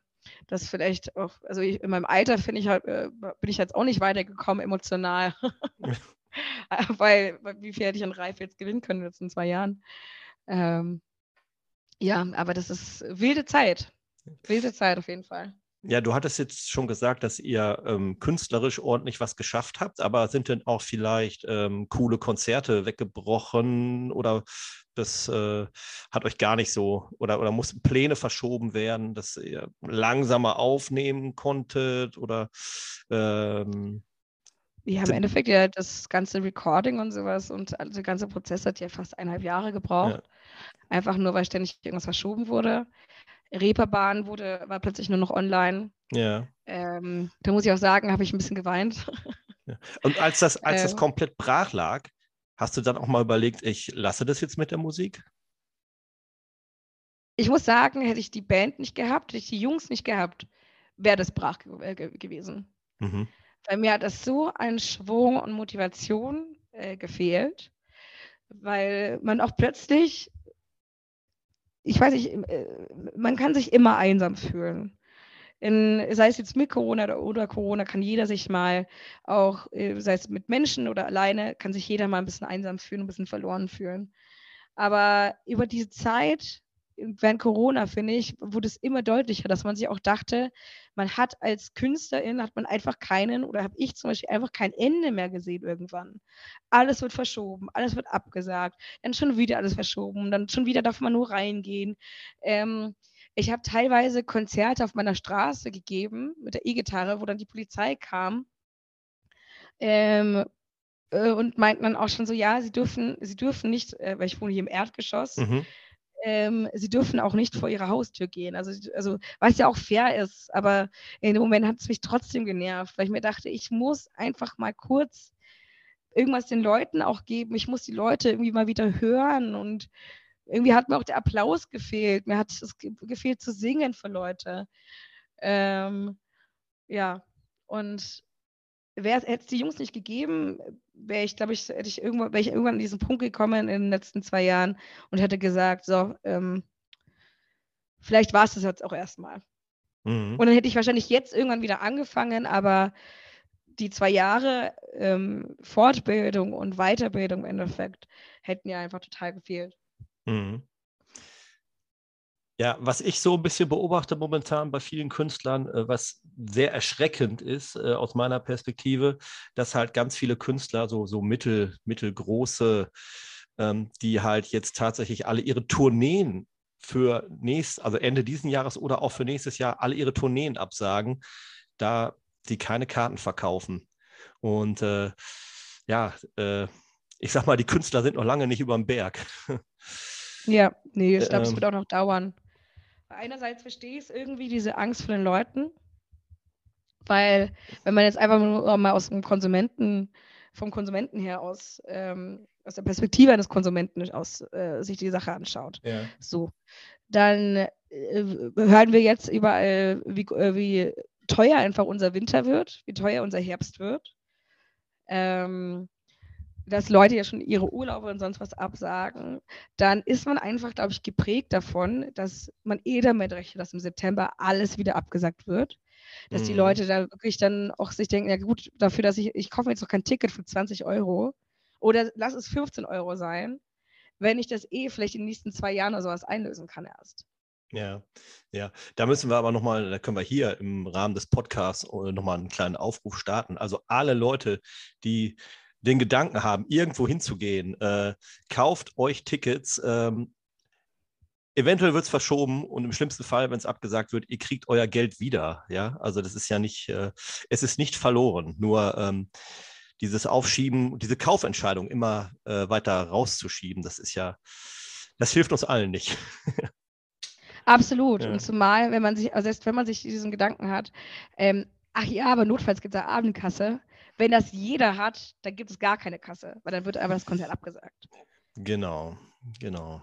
dass vielleicht auch, also ich, in meinem Alter finde ich halt, äh, bin ich jetzt auch nicht weitergekommen emotional. weil, wie viel hätte ich an Reif jetzt gewinnen können in den letzten zwei Jahren? Ähm, ja, aber das ist wilde Zeit. Wilde Zeit auf jeden Fall. Ja, du hattest jetzt schon gesagt, dass ihr ähm, künstlerisch ordentlich was geschafft habt, aber sind denn auch vielleicht ähm, coole Konzerte weggebrochen oder das äh, hat euch gar nicht so oder, oder mussten Pläne verschoben werden, dass ihr langsamer aufnehmen konntet oder ähm, ja, im Endeffekt ja das ganze Recording und sowas und der ganze Prozess hat ja fast eineinhalb Jahre gebraucht. Ja. Einfach nur, weil ständig irgendwas verschoben wurde. Reeperbahn wurde, war plötzlich nur noch online. Ja. Ähm, da muss ich auch sagen, habe ich ein bisschen geweint. Ja. Und als das, als das ähm. komplett brach lag, hast du dann auch mal überlegt, ich lasse das jetzt mit der Musik? Ich muss sagen, hätte ich die Band nicht gehabt, hätte ich die Jungs nicht gehabt, wäre das brach ge ge gewesen. Mhm. Weil mir hat das so einen Schwung und Motivation äh, gefehlt weil man auch plötzlich, ich weiß nicht, äh, man kann sich immer einsam fühlen. In, sei es jetzt mit Corona oder, oder, Corona, kann jeder sich mal auch, äh, sei es mit Menschen oder alleine, kann sich jeder mal ein bisschen einsam fühlen, ein bisschen verloren fühlen. Aber über diese Zeit während Corona, finde ich, wurde es immer deutlicher, dass man sich auch dachte, man hat als Künstlerin, hat man einfach keinen, oder habe ich zum Beispiel einfach kein Ende mehr gesehen irgendwann. Alles wird verschoben, alles wird abgesagt, dann schon wieder alles verschoben, dann schon wieder darf man nur reingehen. Ähm, ich habe teilweise Konzerte auf meiner Straße gegeben mit der E-Gitarre, wo dann die Polizei kam. Ähm, äh, und meinten dann auch schon so, ja, sie dürfen, sie dürfen nicht, äh, weil ich wohne hier im Erdgeschoss, mhm ähm, sie dürfen auch nicht vor ihre Haustür gehen. Also, also was ja auch fair ist, aber in dem Moment hat es mich trotzdem genervt, weil ich mir dachte, ich muss einfach mal kurz irgendwas den Leuten auch geben. Ich muss die Leute irgendwie mal wieder hören und irgendwie hat mir auch der Applaus gefehlt. Mir hat es gefehlt zu singen für Leute. Ähm, ja, und hätte es die Jungs nicht gegeben, wäre ich, glaube ich, hätte ich irgendwann, wäre ich irgendwann an diesen Punkt gekommen in den letzten zwei Jahren und hätte gesagt, so, ähm, vielleicht war es das jetzt auch erstmal. Mhm. Und dann hätte ich wahrscheinlich jetzt irgendwann wieder angefangen, aber die zwei Jahre ähm, Fortbildung und Weiterbildung im Endeffekt hätten ja einfach total gefehlt. Mhm. Ja, was ich so ein bisschen beobachte momentan bei vielen Künstlern, äh, was sehr erschreckend ist äh, aus meiner Perspektive, dass halt ganz viele Künstler, so, so mittel, mittelgroße, ähm, die halt jetzt tatsächlich alle ihre Tourneen für nächst, also Ende diesen Jahres oder auch für nächstes Jahr alle ihre Tourneen absagen, da die keine Karten verkaufen. Und äh, ja, äh, ich sag mal, die Künstler sind noch lange nicht über dem Berg. Ja, nee, ich glaube, es ähm, wird auch noch dauern einerseits verstehe ich es irgendwie, diese Angst vor den Leuten, weil wenn man jetzt einfach nur mal aus dem Konsumenten, vom Konsumenten her aus, ähm, aus der Perspektive eines Konsumenten aus äh, sich die Sache anschaut, ja. so, dann äh, hören wir jetzt überall, wie, äh, wie teuer einfach unser Winter wird, wie teuer unser Herbst wird. Ähm, dass Leute ja schon ihre Urlaube und sonst was absagen, dann ist man einfach, glaube ich, geprägt davon, dass man eh damit rechnet, dass im September alles wieder abgesagt wird. Dass mhm. die Leute da wirklich dann auch sich denken, ja gut, dafür, dass ich, ich kaufe mir jetzt noch kein Ticket für 20 Euro oder lass es 15 Euro sein, wenn ich das eh vielleicht in den nächsten zwei Jahren oder sowas einlösen kann erst. Ja, ja. Da müssen wir aber nochmal, da können wir hier im Rahmen des Podcasts äh, nochmal einen kleinen Aufruf starten. Also alle Leute, die den Gedanken haben, irgendwo hinzugehen, äh, kauft euch Tickets. Ähm, eventuell wird es verschoben und im schlimmsten Fall, wenn es abgesagt wird, ihr kriegt euer Geld wieder. Ja, also das ist ja nicht, äh, es ist nicht verloren. Nur ähm, dieses Aufschieben, diese Kaufentscheidung immer äh, weiter rauszuschieben, das ist ja, das hilft uns allen nicht. Absolut. Ja. Und zumal, wenn man sich, also selbst wenn man sich diesen Gedanken hat, ähm, ach ja, aber notfalls gibt es da Abendkasse, wenn das jeder hat, dann gibt es gar keine Kasse, weil dann wird einfach das Konzert abgesagt. Genau, genau.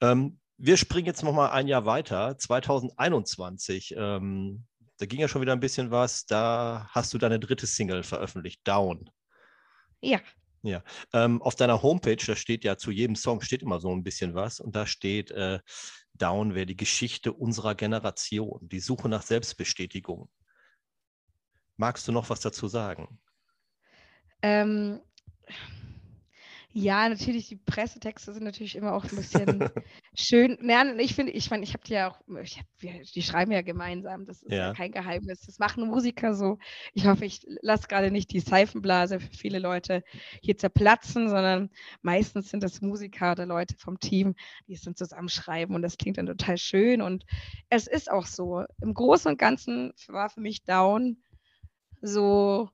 Ähm, wir springen jetzt nochmal ein Jahr weiter, 2021. Ähm, da ging ja schon wieder ein bisschen was. Da hast du deine dritte Single veröffentlicht, Down. Ja. Ja, ähm, auf deiner Homepage, da steht ja zu jedem Song steht immer so ein bisschen was und da steht, äh, Down wäre die Geschichte unserer Generation, die Suche nach Selbstbestätigung. Magst du noch was dazu sagen? Ähm, ja, natürlich, die Pressetexte sind natürlich immer auch ein bisschen schön. Ja, ich finde, ich meine, ich habe die ja auch, ich hab, wir, die schreiben ja gemeinsam, das ist ja. ja. kein Geheimnis. Das machen Musiker so. Ich hoffe, ich lasse gerade nicht die Seifenblase für viele Leute hier zerplatzen, sondern meistens sind das Musiker oder Leute vom Team, die es dann zusammenschreiben und das klingt dann total schön. Und es ist auch so. Im Großen und Ganzen war für mich Down so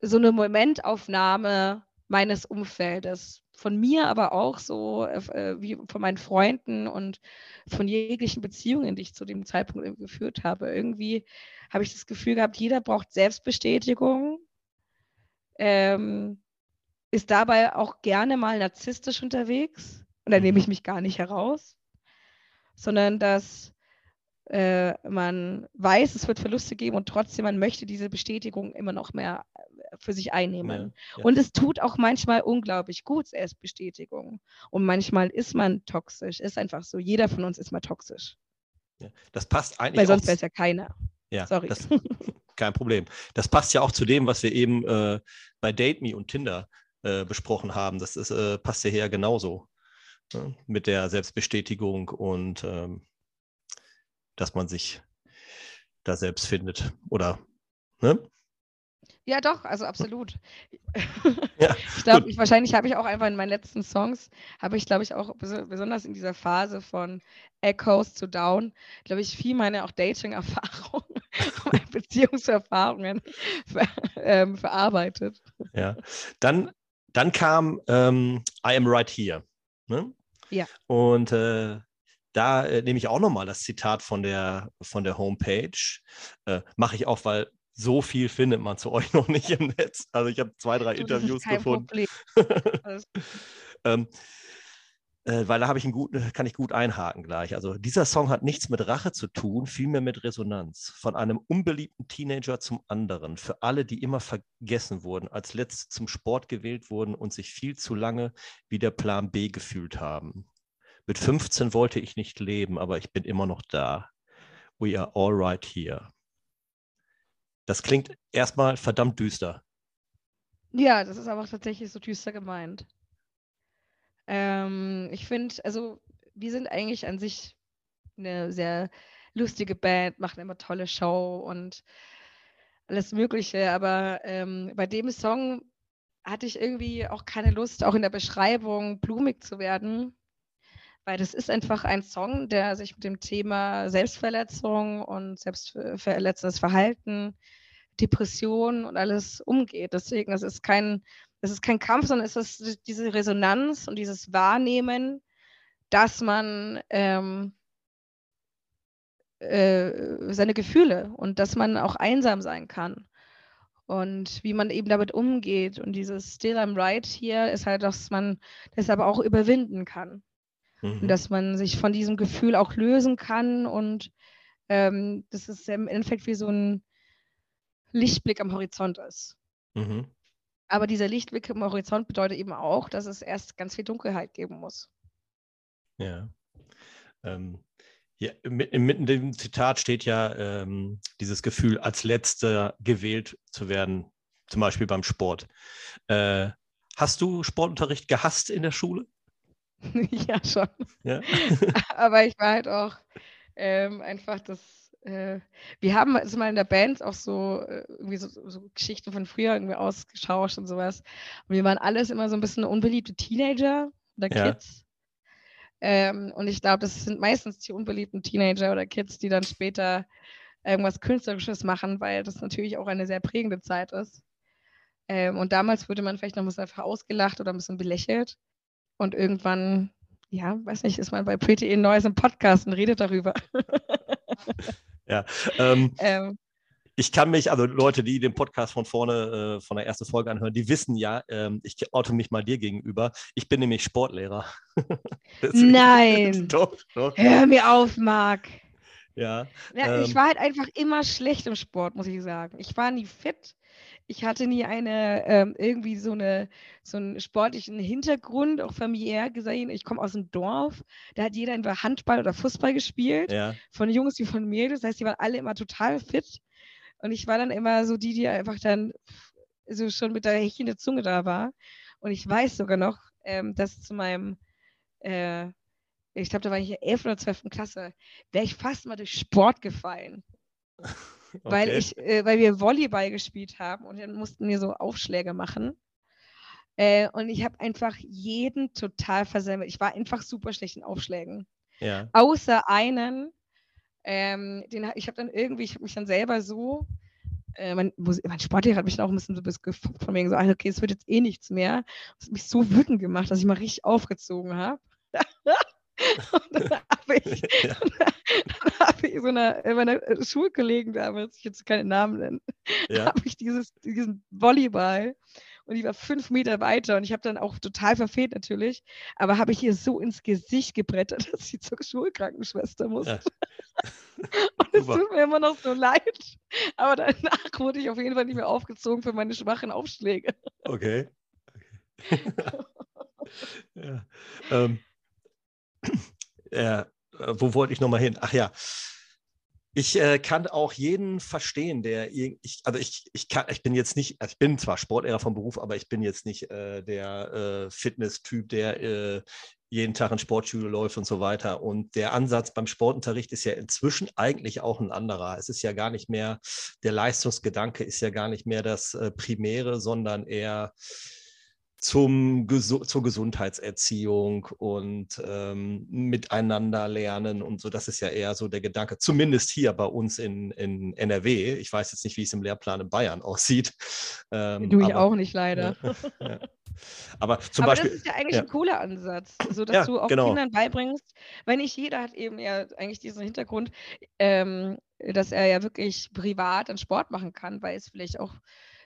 so eine Momentaufnahme meines Umfeldes. Von mir, aber auch so äh, wie von meinen Freunden und von jeglichen Beziehungen, die ich zu dem Zeitpunkt geführt habe. Irgendwie habe ich das Gefühl gehabt, jeder braucht Selbstbestätigung, ähm, ist dabei auch gerne mal narzisstisch unterwegs. Und da nehme ich mhm. mich gar nicht heraus, sondern dass äh, man weiß, es wird Verluste geben und trotzdem man möchte diese Bestätigung immer noch mehr für sich einnehmen. Ja, ja. Und es tut auch manchmal unglaublich gut, Selbstbestätigung. Und manchmal ist man toxisch. Ist einfach so. Jeder von uns ist mal toxisch. Ja, das passt eigentlich. Weil sonst wäre es ja keiner. Ja, Sorry. Das, kein Problem. Das passt ja auch zu dem, was wir eben äh, bei Date Me und Tinder äh, besprochen haben. Das ist, äh, passt ja hier genauso ne? mit der Selbstbestätigung und ähm, dass man sich da selbst findet. Oder ne? Ja, doch, also absolut. Ja, ich glaube, wahrscheinlich habe ich auch einfach in meinen letzten Songs, habe ich, glaube ich, auch besonders in dieser Phase von Echoes zu Down, glaube ich, viel meine auch Dating-Erfahrungen, Beziehungserfahrungen ver, ähm, verarbeitet. Ja, dann, dann kam ähm, I Am Right Here. Ne? Ja. Und äh, da äh, nehme ich auch nochmal das Zitat von der, von der Homepage. Äh, Mache ich auch, weil so viel findet man zu euch noch nicht im Netz. Also ich habe zwei, drei du, Interviews gefunden. ähm, äh, weil da habe ich einen guten, kann ich gut einhaken gleich. Also dieser Song hat nichts mit Rache zu tun, vielmehr mit Resonanz. Von einem unbeliebten Teenager zum anderen. Für alle, die immer vergessen wurden, als letzte zum Sport gewählt wurden und sich viel zu lange wie der Plan B gefühlt haben. Mit 15 wollte ich nicht leben, aber ich bin immer noch da. We are all right here. Das klingt erstmal verdammt düster. Ja, das ist aber tatsächlich so düster gemeint. Ähm, ich finde, also wir sind eigentlich an sich eine sehr lustige Band, machen immer tolle Show und alles Mögliche, aber ähm, bei dem Song hatte ich irgendwie auch keine Lust, auch in der Beschreibung blumig zu werden, weil das ist einfach ein Song, der sich mit dem Thema Selbstverletzung und selbstverletzendes Verhalten, Depression und alles umgeht. Deswegen, es ist kein, es ist kein Kampf, sondern es ist diese Resonanz und dieses Wahrnehmen, dass man ähm, äh, seine Gefühle und dass man auch einsam sein kann und wie man eben damit umgeht. Und dieses Still I'm Right hier ist halt, dass man das aber auch überwinden kann. Mhm. dass man sich von diesem Gefühl auch lösen kann und ähm, dass es im Endeffekt wie so ein Lichtblick am Horizont ist. Mhm. Aber dieser Lichtblick am Horizont bedeutet eben auch, dass es erst ganz viel Dunkelheit geben muss. Ja. Ähm, ja mitten in dem Zitat steht ja ähm, dieses Gefühl, als Letzter gewählt zu werden, zum Beispiel beim Sport. Äh, hast du Sportunterricht gehasst in der Schule? ja, schon. Ja. Aber ich war halt auch ähm, einfach das. Äh, wir haben also mal in der Band auch so, äh, irgendwie so, so, Geschichten von früher irgendwie ausgeschaut und sowas. Und wir waren alles immer so ein bisschen unbeliebte Teenager oder Kids. Ja. Ähm, und ich glaube, das sind meistens die unbeliebten Teenager oder Kids, die dann später irgendwas Künstlerisches machen, weil das natürlich auch eine sehr prägende Zeit ist. Ähm, und damals wurde man vielleicht noch ein bisschen einfach ausgelacht oder ein bisschen belächelt. Und irgendwann, ja, weiß nicht, ist man bei Pretty in Neues im Podcast und redet darüber. ja. Ähm, ähm, ich kann mich, also Leute, die den Podcast von vorne, äh, von der ersten Folge anhören, die wissen ja, ähm, ich auto mich mal dir gegenüber. Ich bin nämlich Sportlehrer. Nein. doch, doch. Hör mir auf, Marc. Ja. ja ich ähm. war halt einfach immer schlecht im Sport, muss ich sagen. Ich war nie fit ich hatte nie eine, ähm, irgendwie so, eine, so einen sportlichen Hintergrund, auch familiär gesehen. Ich komme aus einem Dorf, da hat jeder entweder Handball oder Fußball gespielt, ja. von Jungs wie von Mädels. Das heißt, die waren alle immer total fit. Und ich war dann immer so die, die einfach dann so schon mit der hechenden Zunge da war. Und ich weiß sogar noch, ähm, dass zu meinem, äh, ich glaube, da war ich in der 11. oder 12. Klasse, wäre ich fast mal durch Sport gefallen. weil, ich, äh, weil wir Volleyball gespielt haben und dann mussten wir so Aufschläge machen. Äh, und ich habe einfach jeden total versemmelt. Ich war einfach super schlecht in Aufschlägen. Ja. Außer einen, ähm, den, ich habe dann irgendwie, ich habe mich dann selber so, äh, mein, mein, Sportlehrer hat mich dann auch ein bisschen so von mir gesagt, okay, es wird jetzt eh nichts mehr. Das hat mich so wütend gemacht, dass ich mal richtig aufgezogen habe. Und dann habe ich, ja. hab ich so einer, meiner Schulkollegen damals, ich jetzt keine Namen nennen, ja. habe ich dieses, diesen Volleyball und die war fünf Meter weiter und ich habe dann auch total verfehlt natürlich, aber habe ich ihr so ins Gesicht gebrettert, dass sie zur Schulkrankenschwester musste. Ja. und es tut mir immer noch so leid, Aber danach wurde ich auf jeden Fall nicht mehr aufgezogen für meine schwachen Aufschläge. Okay. okay. ja. Ähm. Ja. Wo wollte ich nochmal hin? Ach ja. Ich äh, kann auch jeden verstehen, der ich, also ich, ich kann, ich bin jetzt nicht, also ich bin zwar Sportlehrer vom Beruf, aber ich bin jetzt nicht äh, der äh, Fitness-Typ, der äh, jeden Tag in Sportschule läuft und so weiter. Und der Ansatz beim Sportunterricht ist ja inzwischen eigentlich auch ein anderer. Es ist ja gar nicht mehr, der Leistungsgedanke ist ja gar nicht mehr das äh, Primäre, sondern eher zum, zur Gesundheitserziehung und ähm, miteinander lernen und so. Das ist ja eher so der Gedanke, zumindest hier bei uns in, in NRW. Ich weiß jetzt nicht, wie es im Lehrplan in Bayern aussieht. Ähm, du ich auch nicht leider. Ja, ja. Aber zum aber Beispiel. Das ist ja eigentlich ja. ein cooler Ansatz, so dass ja, du auch genau. Kindern beibringst, weil nicht jeder hat eben ja eigentlich diesen Hintergrund, ähm, dass er ja wirklich privat einen Sport machen kann, weil es vielleicht auch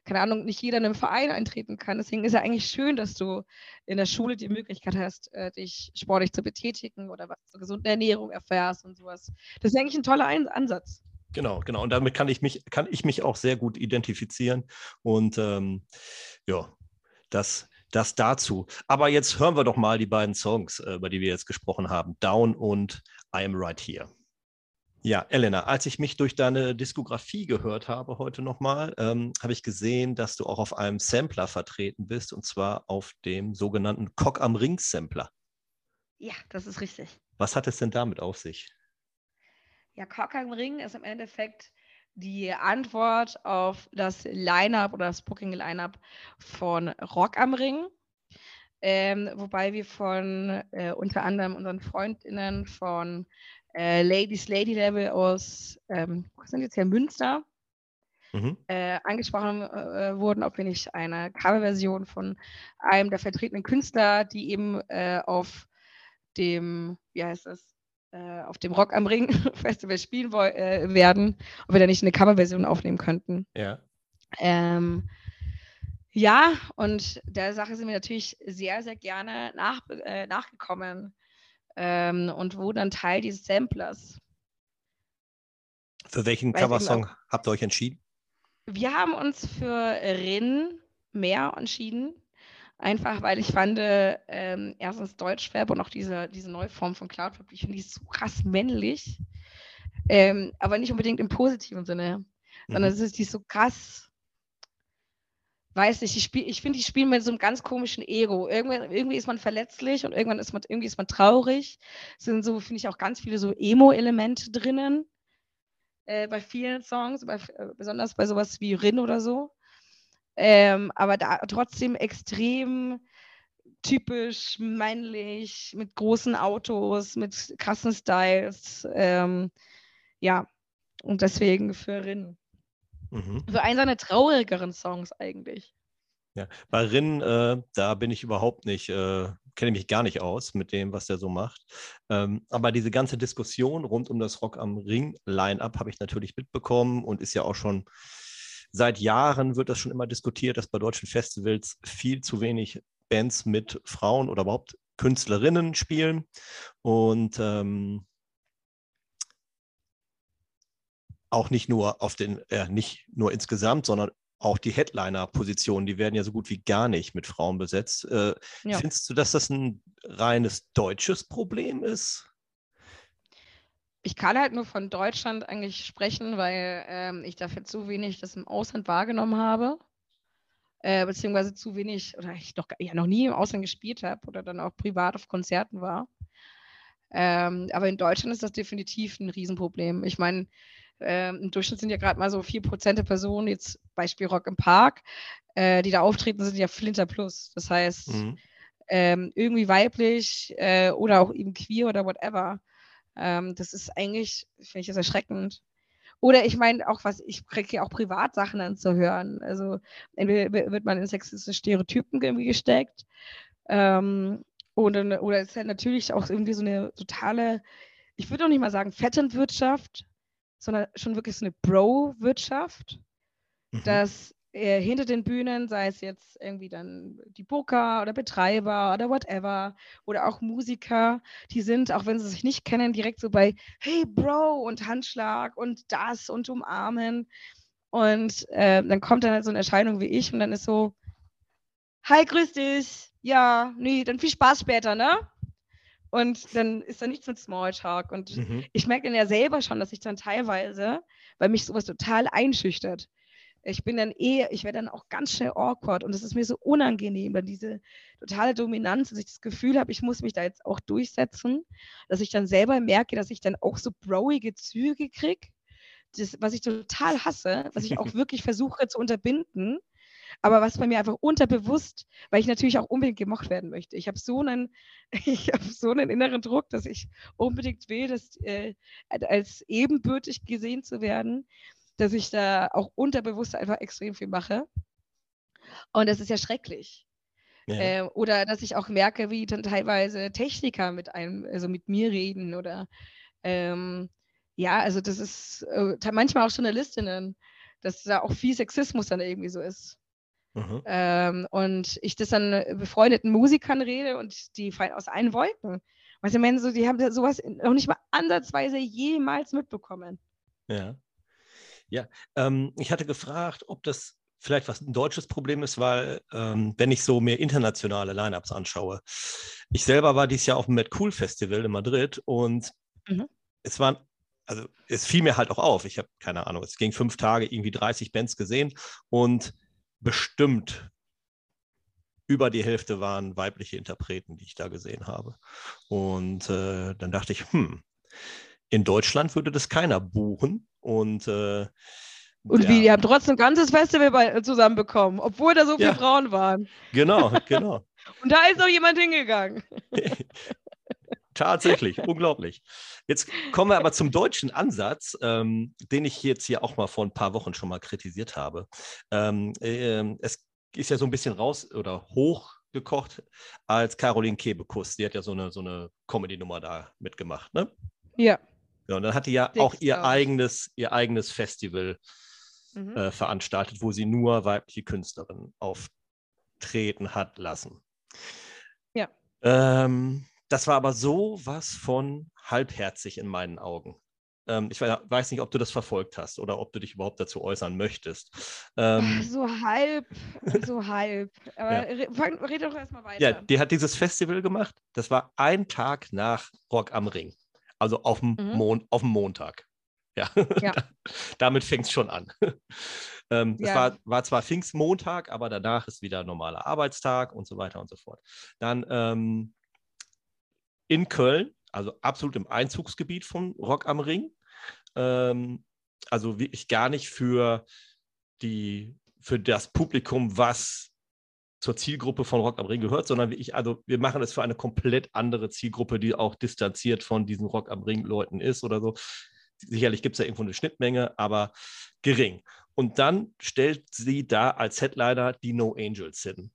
keine Ahnung, nicht jeder in einen Verein eintreten kann. Deswegen ist ja eigentlich schön, dass du in der Schule die Möglichkeit hast, äh, dich sportlich zu betätigen oder was zur gesunden Ernährung erfährst und sowas. Das ist eigentlich ein toller Ansatz. Genau, genau. Und damit kann ich mich, kann ich mich auch sehr gut identifizieren. Und ähm, ja, das, das dazu. Aber jetzt hören wir doch mal die beiden Songs, äh, über die wir jetzt gesprochen haben. Down und I Am Right Here. Ja, Elena, als ich mich durch deine Diskografie gehört habe heute nochmal, ähm, habe ich gesehen, dass du auch auf einem Sampler vertreten bist, und zwar auf dem sogenannten Cock am Ring Sampler. Ja, das ist richtig. Was hat es denn damit auf sich? Ja, Cock am Ring ist im Endeffekt die Antwort auf das Line-Up oder das Booking-Line-Up von Rock am Ring. Ähm, wobei wir von äh, unter anderem unseren FreundInnen von äh, Ladies Lady Level aus, ähm, was sind jetzt hier, Münster, mhm. äh, angesprochen äh, wurden, ob wir nicht eine Coverversion von einem der vertretenen Künstler, die eben äh, auf dem, wie heißt das, äh, auf dem Rock am Ring Festival spielen äh, werden, ob wir da nicht eine Coverversion aufnehmen könnten. Ja. Ähm, ja, und der Sache sind wir natürlich sehr, sehr gerne nach, äh, nachgekommen ähm, und wurde dann Teil dieses Samplers. Für welchen Coversong habt ihr euch entschieden? Wir haben uns für Rin mehr entschieden. Einfach weil ich fand, ähm, erstens Deutschrap und auch diese, diese neue Form von Cloudrap, ich finde die so krass männlich. Ähm, aber nicht unbedingt im positiven Sinne, sondern mhm. es ist die so krass weiß nicht, ich, ich finde, die spielen mit so einem ganz komischen Ego. Irgendwann, irgendwie ist man verletzlich und irgendwann ist man, irgendwie ist man traurig. Es sind so, finde ich, auch ganz viele so Emo-Elemente drinnen. Äh, bei vielen Songs, bei, äh, besonders bei sowas wie Rin oder so. Ähm, aber da trotzdem extrem typisch männlich, mit großen Autos, mit krassen Styles. Ähm, ja, und deswegen für Rin. Mhm. Für einen seiner traurigeren Songs eigentlich. Ja, bei Rin, äh, da bin ich überhaupt nicht, äh, kenne mich gar nicht aus mit dem, was der so macht. Ähm, aber diese ganze Diskussion rund um das Rock am Ring Line-Up habe ich natürlich mitbekommen und ist ja auch schon seit Jahren wird das schon immer diskutiert, dass bei deutschen Festivals viel zu wenig Bands mit Frauen oder überhaupt Künstlerinnen spielen. Und ähm, auch nicht nur auf den, äh, nicht nur insgesamt, sondern auch die Headliner-Positionen, die werden ja so gut wie gar nicht mit Frauen besetzt. Äh, ja. Findest du, dass das ein reines deutsches Problem ist? Ich kann halt nur von Deutschland eigentlich sprechen, weil ähm, ich dafür zu wenig das im Ausland wahrgenommen habe. Äh, beziehungsweise zu wenig, oder ich noch, ja, noch nie im Ausland gespielt habe oder dann auch privat auf Konzerten war. Ähm, aber in Deutschland ist das definitiv ein Riesenproblem. Ich meine, ähm, Im Durchschnitt sind ja gerade mal so 4% der Personen, jetzt Beispiel Rock im Park, äh, die da auftreten, sind ja Flinter Plus. Das heißt, mhm. ähm, irgendwie weiblich äh, oder auch eben queer oder whatever. Ähm, das ist eigentlich, finde ich das erschreckend. Oder ich meine auch, was, ich kriege ja auch Privatsachen anzuhören. Also entweder wird man in sexistische Stereotypen irgendwie gesteckt. Ähm, oder, oder es ist halt natürlich auch irgendwie so eine totale, ich würde auch nicht mal sagen Vetternwirtschaft, sondern schon wirklich so eine Bro-Wirtschaft, mhm. dass äh, hinter den Bühnen, sei es jetzt irgendwie dann die Booker oder Betreiber oder whatever, oder auch Musiker, die sind, auch wenn sie sich nicht kennen, direkt so bei Hey Bro und Handschlag und das und umarmen. Und äh, dann kommt dann halt so eine Erscheinung wie ich und dann ist so, hi, grüß dich. Ja, nee, dann viel Spaß später, ne? Und dann ist da nichts mit Smalltalk. Und mhm. ich merke dann ja selber schon, dass ich dann teilweise, weil mich sowas total einschüchtert, ich bin dann eh, ich werde dann auch ganz schnell awkward und es ist mir so unangenehm, dann diese totale Dominanz, dass ich das Gefühl habe, ich muss mich da jetzt auch durchsetzen, dass ich dann selber merke, dass ich dann auch so broige Züge kriege, was ich total hasse, was ich auch wirklich versuche zu unterbinden, aber was bei mir einfach unterbewusst, weil ich natürlich auch unbedingt gemocht werden möchte. Ich habe so einen, ich habe so einen inneren Druck, dass ich unbedingt will, dass, äh, als ebenbürtig gesehen zu werden, dass ich da auch unterbewusst einfach extrem viel mache. Und das ist ja schrecklich. Ja. Äh, oder dass ich auch merke, wie dann teilweise Techniker mit einem, also mit mir reden oder ähm, ja, also das ist äh, manchmal auch Journalistinnen, dass da auch viel Sexismus dann irgendwie so ist. Mhm. Ähm, und ich das dann befreundeten Musikern rede und die fallen aus allen Wolken. Weißt du, so, die haben sowas noch nicht mal ansatzweise jemals mitbekommen. Ja. Ja, ähm, ich hatte gefragt, ob das vielleicht was ein deutsches Problem ist, weil ähm, wenn ich so mir internationale Lineups anschaue, ich selber war dieses Jahr auf dem Mad Cool Festival in Madrid und mhm. es waren, also es fiel mir halt auch auf, ich habe keine Ahnung, es ging fünf Tage, irgendwie 30 Bands gesehen und bestimmt über die Hälfte waren weibliche Interpreten, die ich da gesehen habe. Und äh, dann dachte ich, hm, in Deutschland würde das keiner buchen. Und, äh, und ja. wie, die haben trotzdem ein ganzes Festival zusammenbekommen, obwohl da so viele ja. Frauen waren. Genau, genau. und da ist noch jemand hingegangen. Tatsächlich, unglaublich. Jetzt kommen wir aber zum deutschen Ansatz, ähm, den ich jetzt hier auch mal vor ein paar Wochen schon mal kritisiert habe. Ähm, äh, es ist ja so ein bisschen raus oder hochgekocht als Caroline Kebekus. Die hat ja so eine, so eine Comedy-Nummer da mitgemacht, ne? Ja. Ja, und dann hat die ja Dicks, auch ihr eigenes, ihr eigenes Festival mhm. äh, veranstaltet, wo sie nur weibliche Künstlerinnen auftreten hat lassen. Ja. Ähm, das war aber so was von halbherzig in meinen Augen. Ähm, ich weiß nicht, ob du das verfolgt hast oder ob du dich überhaupt dazu äußern möchtest. Ähm, so halb, so halb. Aber ja. fang, red doch erstmal weiter. Ja, die hat dieses Festival gemacht. Das war ein Tag nach Rock am Ring. Also auf dem, mhm. Mon auf dem Montag. Ja, ja. damit fängt es schon an. ähm, ja. Es war, war zwar Pfingstmontag, aber danach ist wieder normaler Arbeitstag und so weiter und so fort. Dann ähm, in Köln, also absolut im Einzugsgebiet von Rock am Ring. Ähm, also wirklich gar nicht für die für das Publikum, was zur Zielgruppe von Rock am Ring gehört, sondern ich, also wir machen es für eine komplett andere Zielgruppe, die auch distanziert von diesen Rock am Ring-Leuten ist oder so. Sicherlich gibt es ja irgendwo eine Schnittmenge, aber gering. Und dann stellt sie da als Headliner die No Angels hin.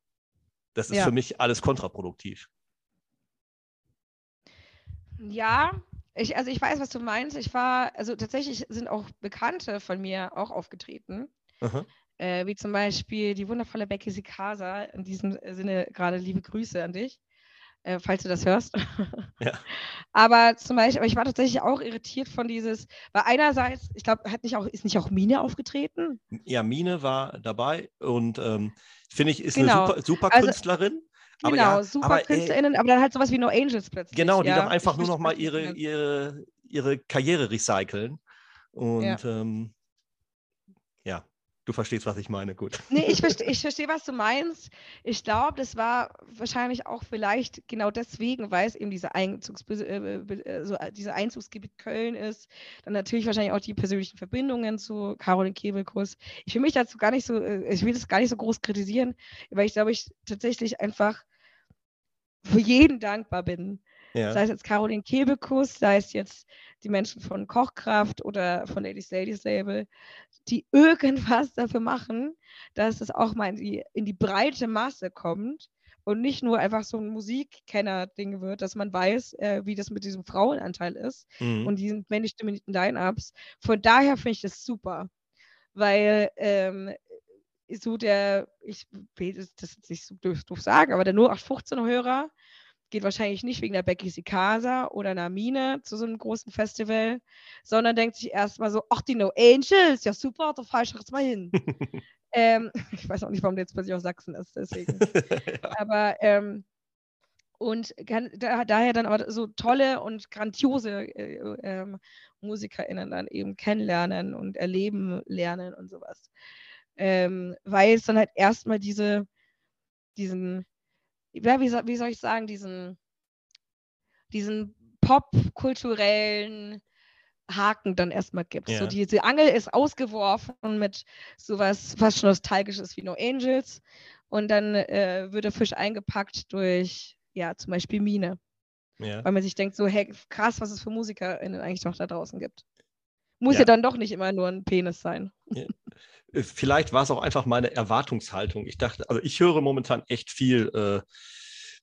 Das ist ja. für mich alles kontraproduktiv. Ja, ich, also ich weiß, was du meinst. Ich war, also tatsächlich sind auch Bekannte von mir auch aufgetreten. Äh, wie zum Beispiel die wundervolle Becky Sikasa. In diesem Sinne gerade liebe Grüße an dich, äh, falls du das hörst. Ja. aber zum Beispiel, aber ich war tatsächlich auch irritiert von dieses, weil einerseits, ich glaube, hat nicht auch, ist nicht auch Mine aufgetreten? Ja, Mine war dabei und ähm, finde ich, ist genau. eine super, super also, Künstlerin. Genau, ja, super aber, KünstlerInnen, aber dann halt sowas wie No Angels plötzlich. Genau, die ja? dann einfach nur noch mal ihre, ihre, ihre Karriere recyceln. Und ja. Ähm. Du verstehst, was ich meine, gut. Nee, ich verstehe, ich versteh, was du meinst. Ich glaube, das war wahrscheinlich auch vielleicht genau deswegen, weil es eben diese Einzugs äh, so äh, diese Einzugsgebiet Köln ist. Dann natürlich wahrscheinlich auch die persönlichen Verbindungen zu Caroline Kebekus. Ich will mich dazu gar nicht so, äh, ich will das gar nicht so groß kritisieren, weil ich glaube, ich tatsächlich einfach für jeden dankbar bin. Ja. Sei es jetzt Caroline Kebekus, sei es jetzt die Menschen von Kochkraft oder von Ladies Ladies Label, die irgendwas dafür machen, dass es auch mal in die, in die breite Masse kommt und nicht nur einfach so ein Musikkenner-Ding wird, dass man weiß, äh, wie das mit diesem Frauenanteil ist mhm. und diesen männlich dominierten Line-Ups. Von daher finde ich das super, weil ähm, so der, ich will das jetzt nicht so doof, doof sagen, aber der 0815-Hörer, geht wahrscheinlich nicht wegen der Becky Sicasa oder einer Mine zu so einem großen Festival, sondern denkt sich erstmal so, ach, die No Angels, ja super, da fahre ich jetzt mal hin. ähm, ich weiß auch nicht, warum der jetzt plötzlich aus Sachsen ist, deswegen. ja. Aber ähm, und kann, da, daher dann aber so tolle und grandiose äh, äh, MusikerInnen dann eben kennenlernen und erleben lernen und sowas. Ähm, weil es dann halt erstmal diese, diesen, ja, wie, wie soll ich sagen, diesen, diesen popkulturellen Haken dann erstmal gibt. Ja. So diese Angel ist ausgeworfen mit sowas fast schon nostalgisches wie No Angels und dann äh, wird der Fisch eingepackt durch ja zum Beispiel Mine. Ja. Weil man sich denkt so, hey, krass, was es für MusikerInnen eigentlich noch da draußen gibt. Muss ja, ja dann doch nicht immer nur ein Penis sein. Ja. Äh, vielleicht war es auch einfach meine Erwartungshaltung. Ich dachte, also ich höre momentan echt viel äh,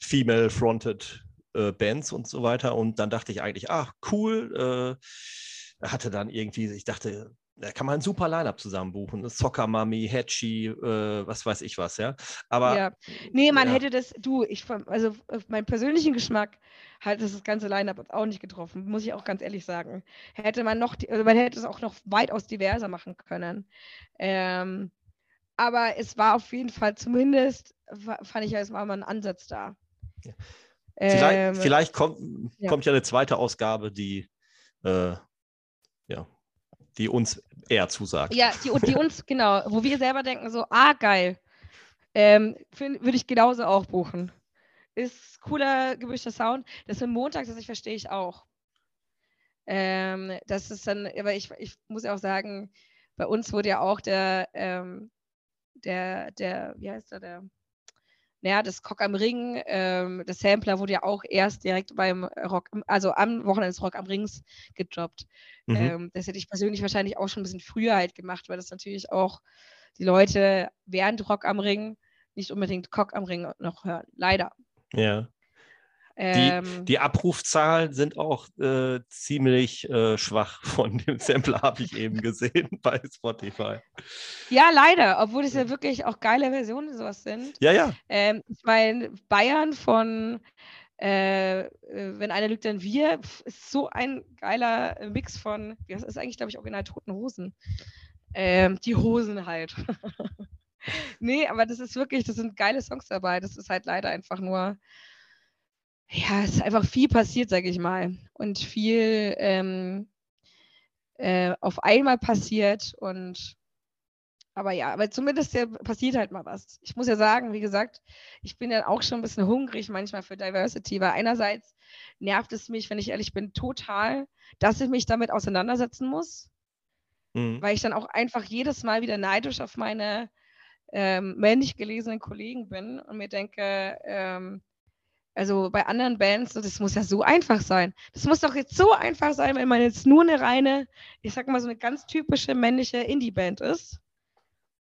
female-fronted äh, Bands und so weiter. Und dann dachte ich eigentlich, ach, cool. Äh, hatte dann irgendwie, ich dachte, da kann man ein super Line-Up zusammen buchen. Soccer Mummy, Hatchy, äh, was weiß ich was, ja. Aber. Ja. Nee, man ja. hätte das, du, ich, also auf meinen persönlichen Geschmack hat das ganze Line-Up auch nicht getroffen, muss ich auch ganz ehrlich sagen. Hätte man noch, also man hätte es auch noch weitaus diverser machen können. Ähm, aber es war auf jeden Fall zumindest, fand ich, es war mal ein Ansatz da. Ja. Vielleicht, ähm, vielleicht kommt, ja. kommt ja eine zweite Ausgabe, die äh, ja, die uns eher zusagt. Ja, die, die uns, genau, wo wir selber denken, so, ah, geil. Ähm, Würde ich genauso auch buchen. Ist cooler, gemischter Sound. Das mit Montag, das ich verstehe ich auch. Ähm, das ist dann, aber ich, ich muss ja auch sagen, bei uns wurde ja auch der, ähm, der, der, wie heißt der, der, naja, das Rock am Ring, ähm, das Sampler wurde ja auch erst direkt beim Rock, also am Wochenende des Rock am Rings gedroppt. Mhm. Ähm, das hätte ich persönlich wahrscheinlich auch schon ein bisschen früher halt gemacht, weil das natürlich auch die Leute während Rock am Ring nicht unbedingt Cock am Ring noch hören. Leider. Ja. Ähm, die, die, Abrufzahlen sind auch äh, ziemlich äh, schwach von dem Sampler, habe ich eben gesehen bei Spotify. Ja, leider, obwohl es ja wirklich auch geile Versionen sowas sind. Ja, ja. Ähm, ich meine, Bayern von äh, äh Wenn einer lügt, dann wir, ist so ein geiler Mix von, das ist eigentlich, glaube ich, original Toten Hosen. Ähm, die Hosen halt. nee, aber das ist wirklich, das sind geile Songs dabei. Das ist halt leider einfach nur ja, es ist einfach viel passiert, sage ich mal. Und viel ähm, äh, auf einmal passiert. Und aber ja, aber zumindest ja, passiert halt mal was. Ich muss ja sagen, wie gesagt, ich bin ja auch schon ein bisschen hungrig manchmal für Diversity, weil einerseits nervt es mich, wenn ich ehrlich bin, total, dass ich mich damit auseinandersetzen muss. Mhm. Weil ich dann auch einfach jedes Mal wieder neidisch auf meine ähm, männlich gelesenen Kollegen bin und mir denke, ähm, also bei anderen Bands, das muss ja so einfach sein. Das muss doch jetzt so einfach sein, wenn man jetzt nur eine reine, ich sag mal so eine ganz typische männliche Indie-Band ist,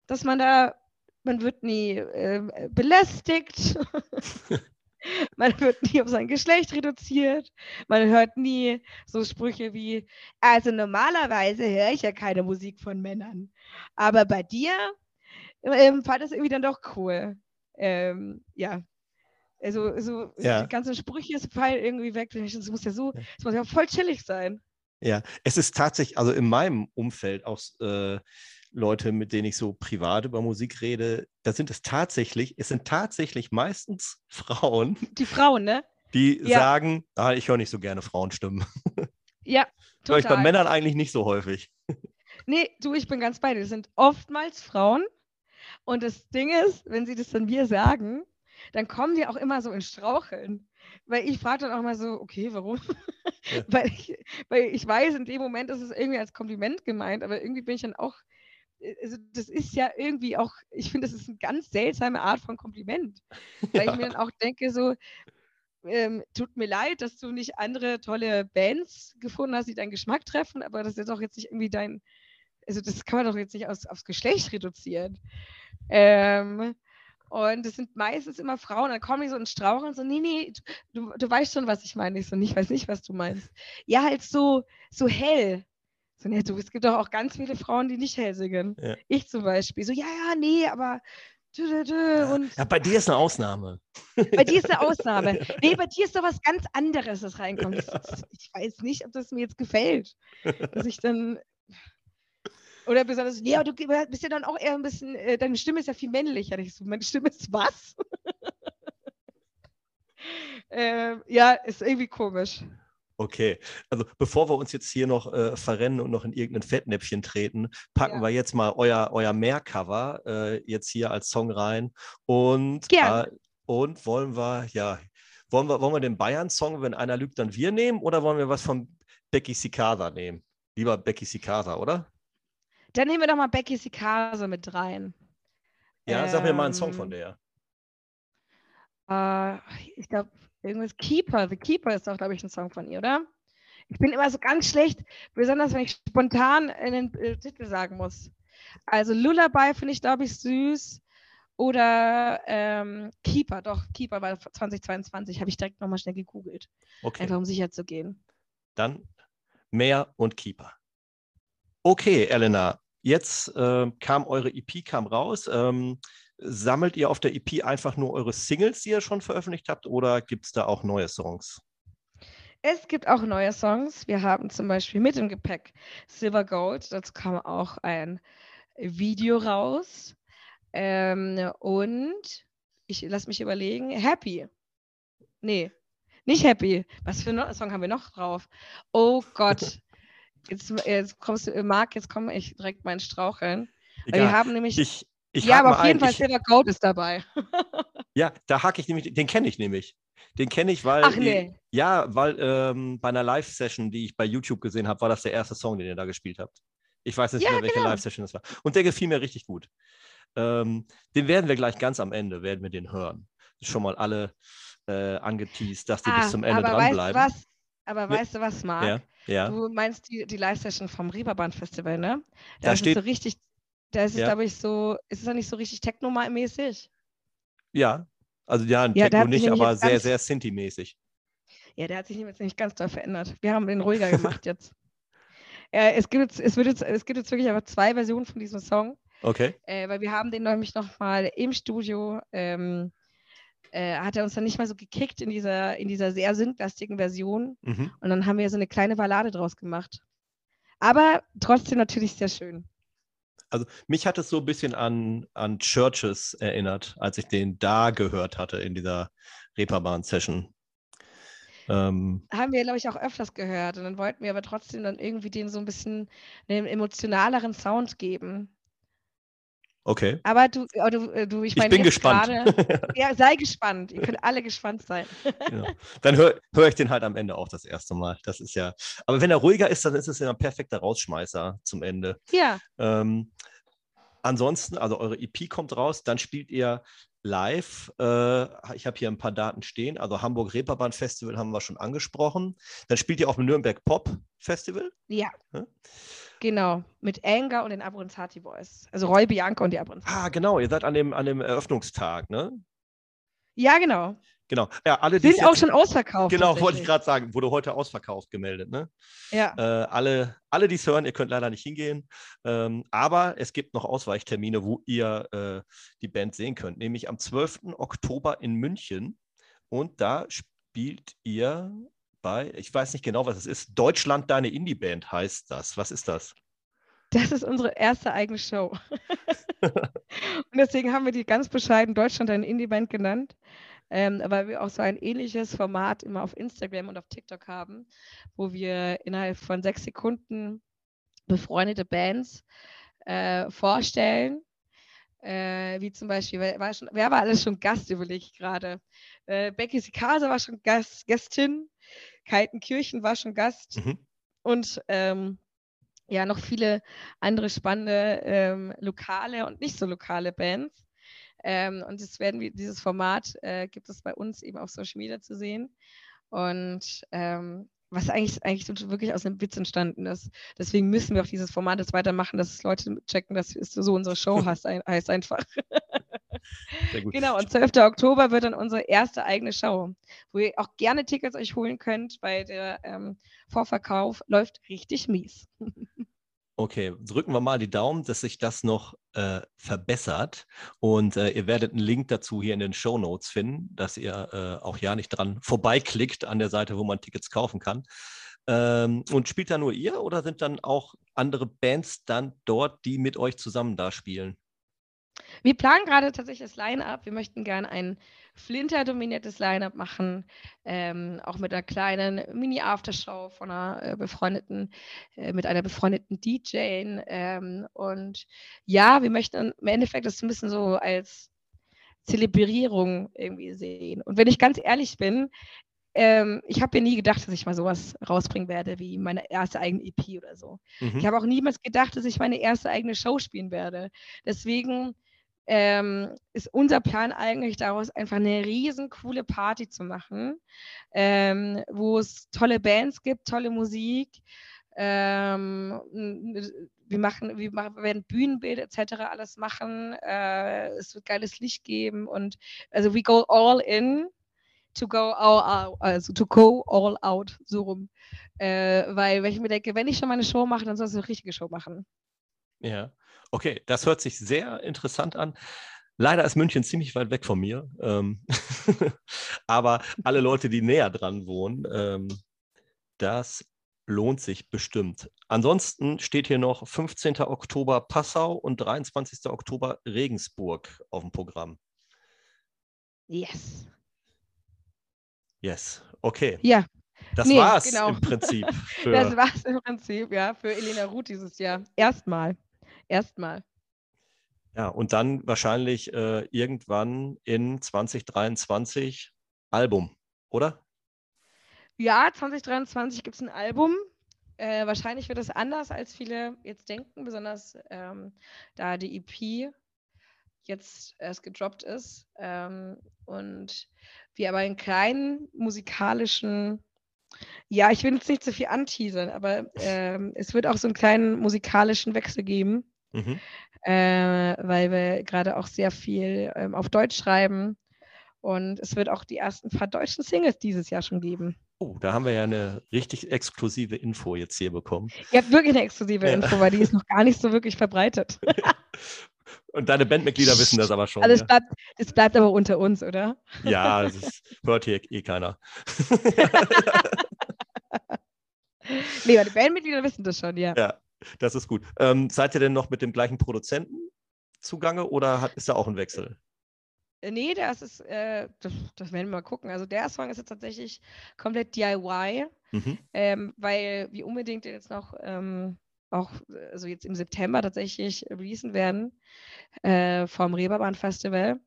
dass man da, man wird nie äh, belästigt, man wird nie auf sein Geschlecht reduziert, man hört nie so Sprüche wie, also normalerweise höre ich ja keine Musik von Männern, aber bei dir ähm, fand das irgendwie dann doch cool. Ähm, ja, also so ja. die ganzen Sprüche fallen irgendwie weg. Es muss ja so, es muss ja voll chillig sein. Ja, es ist tatsächlich, also in meinem Umfeld auch äh, Leute, mit denen ich so privat über Musik rede, da sind es tatsächlich, es sind tatsächlich meistens Frauen. Die Frauen, ne? Die ja. sagen, ah, ich höre nicht so gerne Frauenstimmen. Ja, total. Höre ich bei Männern eigentlich nicht so häufig. Nee, du, ich bin ganz bei dir. Das sind oftmals Frauen. Und das Ding ist, wenn sie das dann mir sagen, dann kommen die auch immer so in Straucheln. Weil ich frage dann auch mal so, okay, warum? Ja. weil, ich, weil ich weiß, in dem Moment ist es irgendwie als Kompliment gemeint, aber irgendwie bin ich dann auch, äh, also das ist ja irgendwie auch, ich finde, das ist eine ganz seltsame Art von Kompliment. Weil ja. ich mir dann auch denke, so, ähm, tut mir leid, dass du nicht andere tolle Bands gefunden hast, die deinen Geschmack treffen, aber das ist doch jetzt nicht irgendwie dein, also das kann man doch jetzt nicht aus, aufs Geschlecht reduzieren. Ähm, und es sind meistens immer Frauen, dann kommen die so in Strauch und so, nee, nee, du, du weißt schon, was ich meine. Ich so, ich weiß nicht, was du meinst. Ja, halt so, so hell. So, nee, du, es gibt doch auch ganz viele Frauen, die nicht hell singen. Ja. Ich zum Beispiel. So, ja, ja, nee, aber Und ja, bei dir ist eine Ausnahme. Bei dir ist eine Ausnahme. Nee, bei dir ist doch was ganz anderes, das reinkommt. Ich weiß nicht, ob das mir jetzt gefällt. Dass ich dann. Oder besonders, ja, du bist ja dann auch eher ein bisschen, äh, deine Stimme ist ja viel männlicher. Ich so, meine Stimme ist was? äh, ja, ist irgendwie komisch. Okay, also bevor wir uns jetzt hier noch äh, verrennen und noch in irgendein Fettnäpfchen treten, packen ja. wir jetzt mal euer, euer Mehrcover äh, jetzt hier als Song rein und, äh, und wollen wir, ja, wollen wir, wollen wir den Bayern-Song, wenn einer lügt, dann wir nehmen oder wollen wir was von Becky Cicada nehmen? Lieber Becky Cicada, oder? Dann nehmen wir doch mal Becky Cicada mit rein. Ja, ähm, sag mir mal einen Song von ähm, der. Äh, ich glaube, Irgendwas Keeper. The Keeper ist doch, glaube ich, ein Song von ihr, oder? Ich bin immer so ganz schlecht, besonders wenn ich spontan einen äh, Titel sagen muss. Also Lullaby finde ich, glaube ich, süß. Oder ähm, Keeper, doch, Keeper war 2022, habe ich direkt nochmal schnell gegoogelt. Okay. Einfach um sicher zu gehen. Dann mehr und Keeper. Okay, Elena, jetzt äh, kam eure EP kam raus. Ähm, Sammelt ihr auf der EP einfach nur eure Singles, die ihr schon veröffentlicht habt, oder gibt es da auch neue Songs? Es gibt auch neue Songs. Wir haben zum Beispiel mit im Gepäck Silver Gold. Dazu kam auch ein Video raus. Ähm, und ich lasse mich überlegen, Happy. Nee, nicht Happy. Was für einen Song haben wir noch drauf? Oh Gott. Jetzt, jetzt kommst du, Marc, jetzt komme ich direkt meinen Straucheln. Wir haben nämlich. Ich, ich ja, aber auf jeden ein, Fall ich, Silver Gold ist dabei. ja, da hake ich nämlich, den kenne ich nämlich. Den kenne ich, weil. Ach nee. ja, weil ähm, bei einer Live-Session, die ich bei YouTube gesehen habe, war das der erste Song, den ihr da gespielt habt. Ich weiß nicht ja, mehr, welche genau. Live-Session das war. Und der gefiel mir richtig gut. Ähm, den werden wir gleich ganz am Ende, werden wir den hören. Schon mal alle äh, angeteased, dass die ah, bis zum Ende dranbleiben. Weißt, was? Aber weißt du was, Marc? Ja, ja. Du meinst die, die Live-Session vom Reeperbahn Festival, ne? Da, da steht so richtig da ist es, ja. glaube ich, so, ist es dann nicht so richtig Techno-mäßig? Ja, also ja, ein ja, Techno nicht, aber sehr, sehr Sinti-mäßig. Ja, der hat sich jetzt nicht ganz doll verändert. Wir haben den ruhiger gemacht jetzt. Ja, es, gibt, es, wird jetzt, es gibt jetzt wirklich aber zwei Versionen von diesem Song. Okay. Äh, weil wir haben den nämlich nochmal im Studio, ähm, äh, hat er uns dann nicht mal so gekickt in dieser, in dieser sehr sündlastigen Version. Mhm. Und dann haben wir so eine kleine Ballade draus gemacht. Aber trotzdem natürlich sehr schön also mich hat es so ein bisschen an, an Churches erinnert, als ich den da gehört hatte in dieser Reeperbahn-Session. Ähm, Haben wir, glaube ich, auch öfters gehört. Und dann wollten wir aber trotzdem dann irgendwie den so ein bisschen einen emotionaleren Sound geben. Okay. Aber du, du, äh, du ich, ich bin gespannt. Grade, ja, sei gespannt. Ihr könnt alle gespannt sein. genau. Dann höre hör ich den halt am Ende auch das erste Mal. Das ist ja. Aber wenn er ruhiger ist, dann ist es ja ein perfekter Rausschmeißer zum Ende. Ja. Ähm, ansonsten, also eure EP kommt raus, dann spielt ihr live. Äh, ich habe hier ein paar Daten stehen. Also Hamburg Reeperbahn Festival haben wir schon angesprochen. Dann spielt ihr auch im Nürnberg Pop Festival. Ja. ja? Genau, mit Anger und den Abronzati Boys. Also Roy Bianca und die Abronzati. Ah, genau, ihr seid an dem, an dem Eröffnungstag, ne? Ja, genau. Genau. Ja, alle, Sind jetzt, auch schon ausverkauft. Genau, wollte ich gerade sagen, wurde heute ausverkauft gemeldet, ne? Ja. Äh, alle, alle, die es hören, ihr könnt leider nicht hingehen. Ähm, aber es gibt noch Ausweichtermine, wo ihr äh, die Band sehen könnt, nämlich am 12. Oktober in München. Und da spielt ihr bei, ich weiß nicht genau, was es ist. Deutschland, deine Indie-Band heißt das. Was ist das? Das ist unsere erste eigene Show. und deswegen haben wir die ganz bescheiden Deutschland eine Indie-Band genannt, ähm, weil wir auch so ein ähnliches Format immer auf Instagram und auf TikTok haben, wo wir innerhalb von sechs Sekunden befreundete Bands äh, vorstellen. Äh, wie zum Beispiel, wer war, schon, wer war alles schon Gast, überlege ich gerade. Äh, Becky Sikasa war schon Gast, Gästin. Kaltenkirchen war schon Gast mhm. und ähm, ja, noch viele andere spannende ähm, lokale und nicht so lokale Bands. Ähm, und das werden wir, dieses Format äh, gibt es bei uns eben auf Social Media zu sehen. Und ähm, was eigentlich, eigentlich wirklich aus einem Witz entstanden ist. Deswegen müssen wir auch dieses Format jetzt weitermachen, dass Leute checken, dass es so unsere Show heißt, heißt einfach. Genau, und 12. Oktober wird dann unsere erste eigene Show, wo ihr auch gerne Tickets euch holen könnt, weil der ähm, Vorverkauf läuft richtig mies. Okay, drücken wir mal die Daumen, dass sich das noch äh, verbessert. Und äh, ihr werdet einen Link dazu hier in den Show Notes finden, dass ihr äh, auch ja nicht dran vorbeiklickt an der Seite, wo man Tickets kaufen kann. Ähm, und spielt da nur ihr oder sind dann auch andere Bands dann dort, die mit euch zusammen da spielen? Wir planen gerade tatsächlich das Line-Up. Wir möchten gerne ein Flinter-dominiertes Line-Up machen, ähm, auch mit einer kleinen Mini-Aftershow von einer äh, befreundeten, äh, mit einer befreundeten DJ. Ähm, und ja, wir möchten im Endeffekt das ein bisschen so als Zelebrierung irgendwie sehen. Und wenn ich ganz ehrlich bin, ähm, ich habe mir nie gedacht, dass ich mal sowas rausbringen werde wie meine erste eigene EP oder so. Mhm. Ich habe auch niemals gedacht, dass ich meine erste eigene Show spielen werde. Deswegen ähm, ist unser Plan eigentlich daraus einfach eine riesen coole Party zu machen, ähm, wo es tolle Bands gibt, tolle Musik. Ähm, wir machen, wir machen, werden Bühnenbilder etc. alles machen. Äh, es wird geiles Licht geben und also we go all in to go all out, also to go all out, so rum. Äh, weil, wenn ich mir denke, wenn ich schon meine Show mache, dann soll es eine richtige Show machen. Ja, okay, das hört sich sehr interessant an. Leider ist München ziemlich weit weg von mir. Ähm aber alle Leute, die näher dran wohnen, ähm, das lohnt sich bestimmt. Ansonsten steht hier noch 15. Oktober Passau und 23. Oktober Regensburg auf dem Programm. Yes. Yes, okay. Ja. Das nee, war's genau. im Prinzip. Das war's im Prinzip, ja, für Elena Ruth dieses Jahr. Erstmal. Erstmal. Ja, und dann wahrscheinlich äh, irgendwann in 2023 Album, oder? Ja, 2023 gibt es ein Album. Äh, wahrscheinlich wird es anders, als viele jetzt denken, besonders ähm, da die EP jetzt erst gedroppt ist ähm, und wir aber einen kleinen musikalischen, ja, ich will jetzt nicht zu viel anteasern, aber ähm, es wird auch so einen kleinen musikalischen Wechsel geben, mhm. äh, weil wir gerade auch sehr viel ähm, auf Deutsch schreiben und es wird auch die ersten paar deutschen Singles dieses Jahr schon geben. Oh, da haben wir ja eine richtig exklusive Info jetzt hier bekommen. Ihr habt wirklich eine exklusive ja. Info, weil die ist noch gar nicht so wirklich verbreitet. Und deine Bandmitglieder wissen das aber schon. Also es, bleibt, es bleibt aber unter uns, oder? Ja, das hört hier eh keiner. nee, aber die Bandmitglieder wissen das schon, ja. Ja, das ist gut. Ähm, seid ihr denn noch mit dem gleichen Produzenten zugange oder hat, ist da auch ein Wechsel? Äh, nee, das ist, äh, das, das, werden wir mal gucken. Also der Song ist jetzt tatsächlich komplett DIY, mhm. ähm, weil wir unbedingt jetzt noch ähm, auch also jetzt im September tatsächlich releasen werden äh, vom Reeperbahn Festival.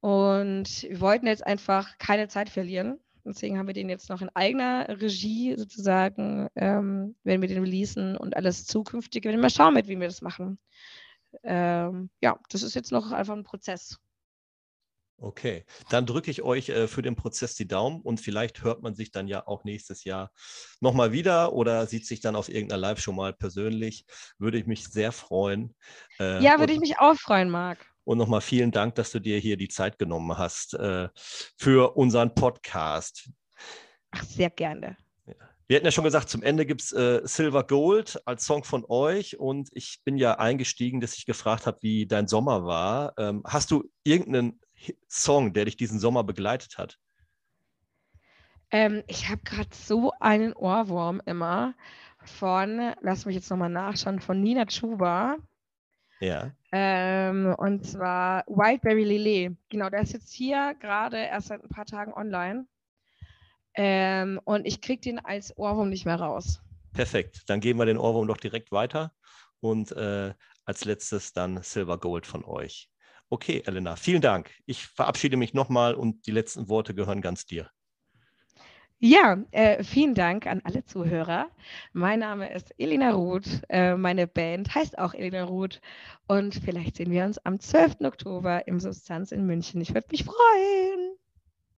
Und wir wollten jetzt einfach keine Zeit verlieren. Deswegen haben wir den jetzt noch in eigener Regie sozusagen, ähm, werden wir den releasen und alles zukünftige, werden wir mal schauen, mit wie wir das machen. Ähm, ja, das ist jetzt noch einfach ein Prozess. Okay, dann drücke ich euch äh, für den Prozess die Daumen und vielleicht hört man sich dann ja auch nächstes Jahr nochmal wieder oder sieht sich dann auf irgendeiner Live-Show mal persönlich. Würde ich mich sehr freuen. Äh, ja, würde ich mich auch freuen, Marc. Und nochmal vielen Dank, dass du dir hier die Zeit genommen hast äh, für unseren Podcast. Ach, sehr gerne. Wir hatten ja schon gesagt, zum Ende gibt es äh, Silver Gold als Song von euch und ich bin ja eingestiegen, dass ich gefragt habe, wie dein Sommer war. Ähm, hast du irgendeinen Song, der dich diesen Sommer begleitet hat? Ähm, ich habe gerade so einen Ohrwurm immer von, lass mich jetzt nochmal nachschauen, von Nina Chuba. Ja. Ähm, und zwar Wildberry Lillet. Genau, der ist jetzt hier gerade erst seit ein paar Tagen online. Ähm, und ich kriege den als Ohrwurm nicht mehr raus. Perfekt. Dann geben wir den Ohrwurm doch direkt weiter. Und äh, als letztes dann Silver Gold von euch. Okay, Elena, vielen Dank. Ich verabschiede mich nochmal und die letzten Worte gehören ganz dir. Ja, äh, vielen Dank an alle Zuhörer. Mein Name ist Elena Ruth. Äh, meine Band heißt auch Elena Ruth. Und vielleicht sehen wir uns am 12. Oktober im Substanz in München. Ich würde mich freuen.